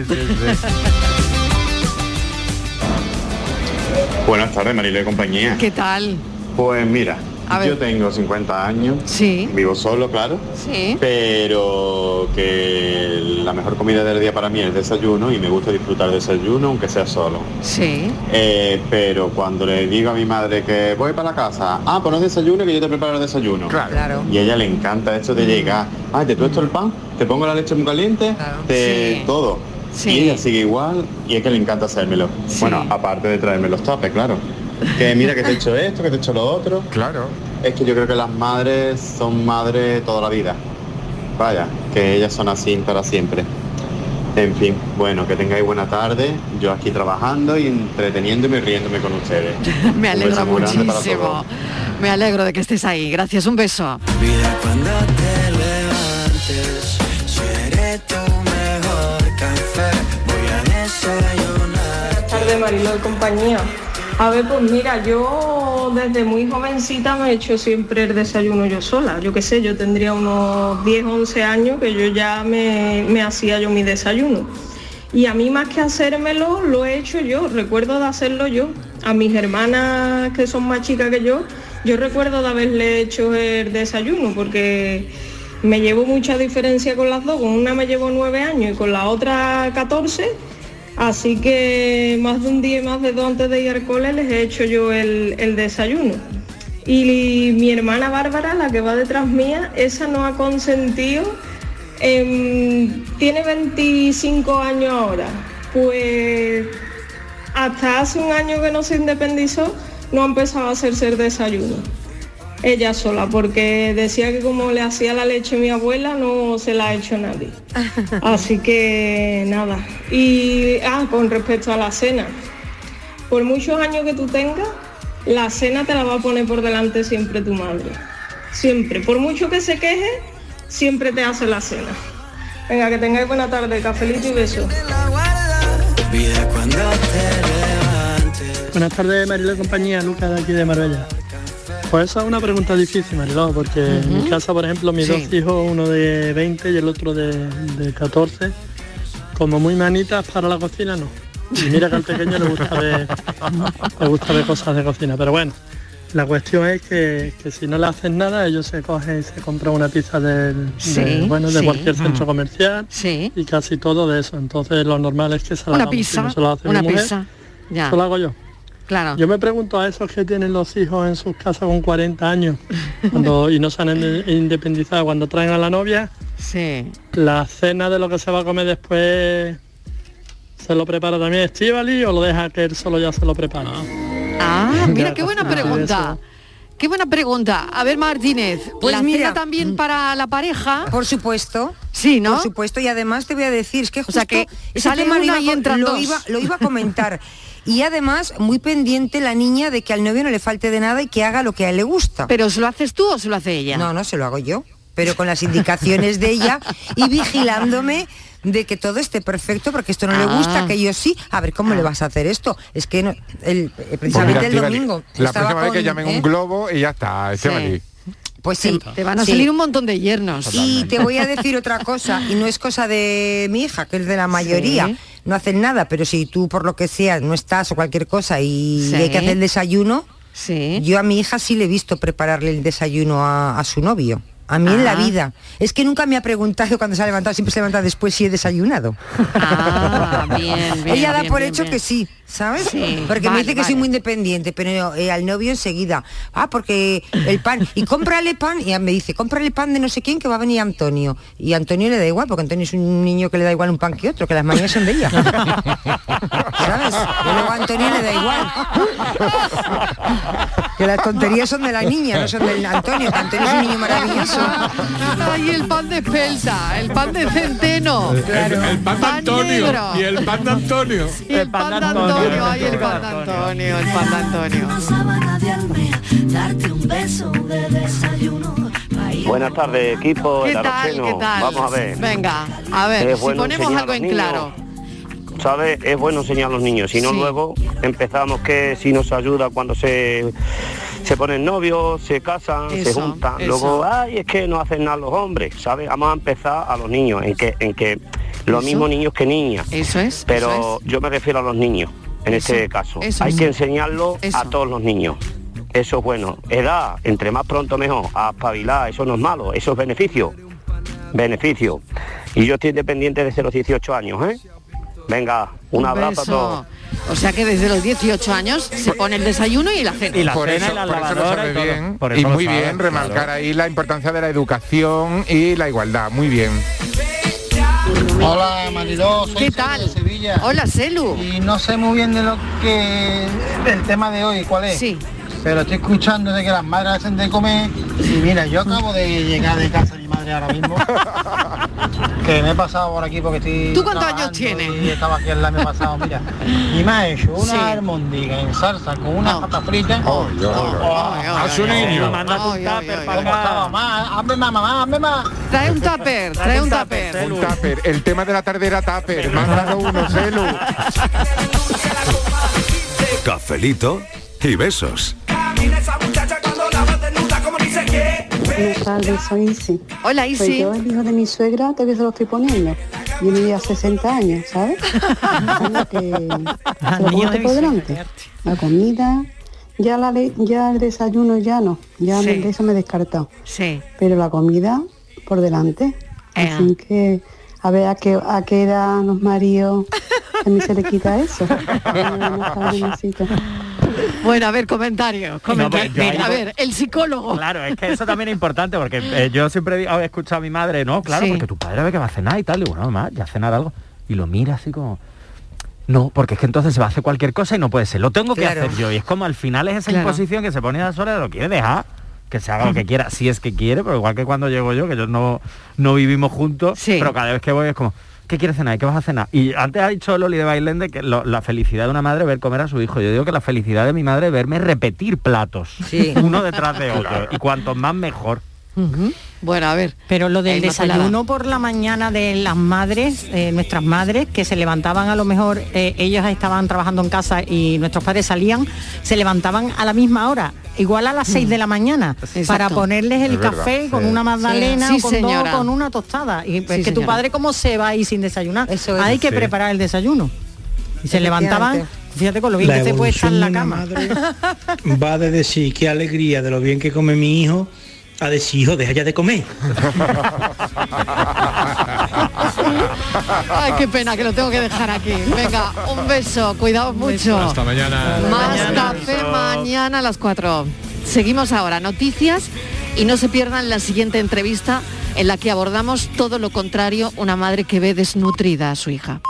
Buenas tardes, Marilo y compañía. ¿Qué tal? Pues mira, yo tengo 50 años. Sí. Vivo solo, claro. Sí. Pero que la mejor comida del día para mí es el desayuno y me gusta disfrutar del desayuno aunque sea solo. Sí. Eh, pero cuando le digo a mi madre que voy para la casa, ah, pues no es desayuno que yo te preparo el desayuno. Claro. Y a ella le encanta esto de llegar, ah, te tuesto el pan, te pongo la leche muy caliente, te Sí. todo. Sí. Y ella sigue igual y es que le encanta hacérmelo. Bueno, aparte de traerme los tapes, claro. Que mira que te he hecho esto, que te he hecho lo otro. Claro. Es que yo creo que las madres son madres toda la vida. Vaya, que ellas son así para siempre. En fin, bueno, que tengáis buena tarde. Yo aquí trabajando y entreteniéndome y riéndome con ustedes. Me alegro muchísimo. Me alegro de que estés ahí. Gracias, un beso. Vida cuando te levantes, Tardes, Marilo de compañía. A ver, pues mira, yo desde muy jovencita me he hecho siempre el desayuno yo sola. Yo qué sé, yo tendría unos 10, 11 años que yo ya me, me hacía yo mi desayuno. Y a mí más que hacérmelo, lo he hecho yo, recuerdo de hacerlo yo. A mis hermanas que son más chicas que yo, yo recuerdo de haberle hecho el desayuno porque me llevo mucha diferencia con las dos. Con una me llevo nueve años y con la otra 14. Así que más de un día y más de dos antes de ir al cole les he hecho yo el, el desayuno. Y mi hermana Bárbara, la que va detrás mía, esa no ha consentido tiene 25 años ahora. Pues hasta hace un año que no se independizó, no ha empezado a hacerse el desayuno. Ella sola, porque decía que como le hacía la leche a mi abuela, no se la ha hecho nadie. Así que nada. Y ah, con respecto a la cena, por muchos años que tú tengas, la cena te la va a poner por delante siempre tu madre. Siempre. Por mucho que se queje, siempre te hace la cena. Venga, que tengáis buena tarde, cafelito y beso. Buenas tardes, Mariló y compañía, Lucas de aquí de Marbella. Pues esa es una pregunta difícil, Mariló, porque en mi casa, por ejemplo, mis dos hijos, uno de 20 y el otro de, de 14, como muy manitas para la cocina, no. Y mira que al pequeño le gusta ver, le gusta ver cosas de cocina, pero bueno, la cuestión es que, que si no le hacen nada, ellos se cogen y se compran una pizza del, Sí, de, bueno, de sí. cualquier centro Mm. comercial y casi todo de eso. Entonces lo normal es que se la Una hagamos. Si pizza, no se lo hace mi una mujer, pizza. Ya. se lo hago yo. Claro. Yo me pregunto a esos que tienen los hijos en sus casas con 40 años cuando, y no se han inde- independizado, cuando traen a la novia, sí. la cena de lo que se va a comer después se lo prepara también Estivali o lo deja que él solo ya se lo prepara. Ah, mira qué buena pregunta. Qué buena pregunta. A ver, Martínez, Pues ¿la mira, cena también para la pareja? Por supuesto. Sí, ¿no? Por supuesto, y además te voy a decir, es que justo sea, que sale una y a co- entran lo dos. iba- lo iba a comentar. Y además, muy pendiente la niña de que al novio no le falte de nada y que haga lo que a él le gusta. ¿Pero se lo haces tú o se lo hace ella? No, no, se lo hago yo. Pero con las indicaciones de ella y vigilándome de que todo esté perfecto, porque esto no le Ah. gusta, que yo sí. A ver, ¿cómo le vas a hacer esto? Es que no- el, eh, Pues precisamente mira, el domingo. La próxima vez que llamen ¿eh? un globo y ya está. Pues sí. Te van a sí. salir un montón de yernos. Y te voy a decir otra cosa, y no es cosa de mi hija, que es de la mayoría. Sí. No hacen nada, pero si tú por lo que sea no estás o cualquier cosa y Sí. hay que hacer el desayuno, yo a mi hija sí le he visto prepararle el desayuno a, a su novio. A mí en la Ah. vida. Es que nunca me ha preguntado cuando se ha levantado, siempre se levanta después si he desayunado. Ah, bien, bien, Ella da bien, por hecho que sí, ¿sabes? Sí, Porque me dice que vale. soy muy independiente, pero eh, al novio enseguida. Ah, porque el pan. Y cómprale pan. Y me dice, cómprale pan de no sé quién que va a venir Antonio. Y a Antonio le da igual, porque Antonio es un niño que le da igual un pan que otro, que las mañanas son de ella. ¿Sabes? Y luego a Antonio le da igual. Que las tonterías son de la niña, no son del Antonio, que Antonio es un niño maravilloso. Ay, el pan de espelta, el pan de centeno. El, el pan de Antonio negro. y el pan de Antonio. Y el pan de Antonio, ay, el pan de Antonio, el pan de Antonio. Darte un beso de desayuno. Buenas tardes, equipo ¿Qué El tal? ¿Qué tal? Vamos a ver. Venga, a ver, Es si bueno ponemos algo en niños. claro. ¿Sabes? Es bueno enseñar a los niños, si no Sí. luego empezamos que si nos ayuda cuando se, se ponen novios, se casan, se juntan. eso. Luego, ay, es que no hacen nada los hombres, ¿sabes? Vamos a empezar a los niños, en que, en que los mismos niños que niñas. Eso es. Pero eso yo me refiero a los niños, en este caso. Hay que enseñarlo a todos los niños. Eso es bueno. Edad, entre más pronto mejor. A espabilar, eso no es malo, eso es beneficio. Beneficio. Y yo estoy independiente desde los 18 años, ¿eh? Venga, un, abrazo a todos. O sea que desde los 18 años se pone el desayuno y la cena. por eso, por eso lo sabe bien y muy bien remarcar ahí la importancia de la educación y la igualdad. Muy bien. Hola Mariló, soy ¿Qué tal? de Sevilla. Hola Celu. Y no sé muy bien de lo que del tema de hoy, ¿cuál es? Sí. Pero estoy escuchando de que las madres hacen de comer y mira, yo acabo de llegar de casa de mi madre ahora mismo. que me he pasado por aquí porque estoy. ¿Tú cuántos años tienes? Y estaba aquí el año pasado, mira. Y me ha hecho una Sí. en salsa con una pata frita. Oh, A su niño. Ay, ay, ¿Cómo estaba? Más, hazme más, mamá, hazme más. Trae un tupper, trae un tupper. Un tupper. El tema de la tarde era tupper. Más raro uno, Celu. Cafelito y besos. Que. Buenas tardes, soy Isi. Hola, Pues Isi. yo el hijo de mi suegra todavía se lo estoy poniendo. Tiene ya 60 años, ¿sabes? Anda que se lo niño de pongo mi por delante. La comida, ya la le- ya el desayuno ya no, ya Sí. de eso me he descartado. Sí. Pero la comida por delante. Ea. Así que a ver a qué a qué edad los maridos a mí se le quita eso. Bueno, a ver, comentario. comentario. pues yo a ver, el psicólogo. Claro, es que eso también es importante porque eh, yo siempre digo- he escuchado a mi madre, no, claro, Sí. porque tu padre ve que va a cenar y tal, y digo, no, mamá, ya cenar algo. Y lo mira así como. No, porque es que entonces se va a hacer cualquier cosa y no puede ser. Lo tengo que Claro. hacer yo. Y es como al final es esa Claro. imposición que se pone a sola, lo quiere dejar. Que se haga lo que quiera, si es que quiere, pero igual que cuando llego yo, que ellos no, no vivimos juntos, pero cada vez que voy es como, ¿qué quieres cenar? ¿Y ¿Qué vas a cenar? Y antes ha dicho Loli de Bailende que lo- la felicidad de una madre es ver comer a su hijo. Yo digo que la felicidad de mi madre es verme repetir platos, Sí. uno detrás de otro. Y cuantos más mejor. Bueno, a ver. Pero lo del Inmaculada. desayuno por la mañana de las madres, eh, nuestras madres, que se levantaban a lo mejor, eh, ellas estaban trabajando en casa y nuestros padres salían, se levantaban a la misma hora, igual a las 6 de la mañana, Exacto. para ponerles el Es verdad, café con sí. una magdalena Sí, o con, dos, con una tostada. Y pues Sí, que tu padre cómo se va ahí sin desayunar. es. Hay que Sí. preparar el desayuno. Y se levantaban, fíjate con lo bien La que se puede estar en la cama. va de decir qué alegría de lo bien que come mi hijo a decir hijo deja ya de comer Ay, qué pena que lo tengo que dejar aquí. Venga, un beso, cuidado mucho. Hasta mañana. Más café mañana a las 4. Seguimos ahora, noticias y no se pierdan la siguiente entrevista en la que abordamos todo lo contrario, una madre que ve desnutrida a su hija.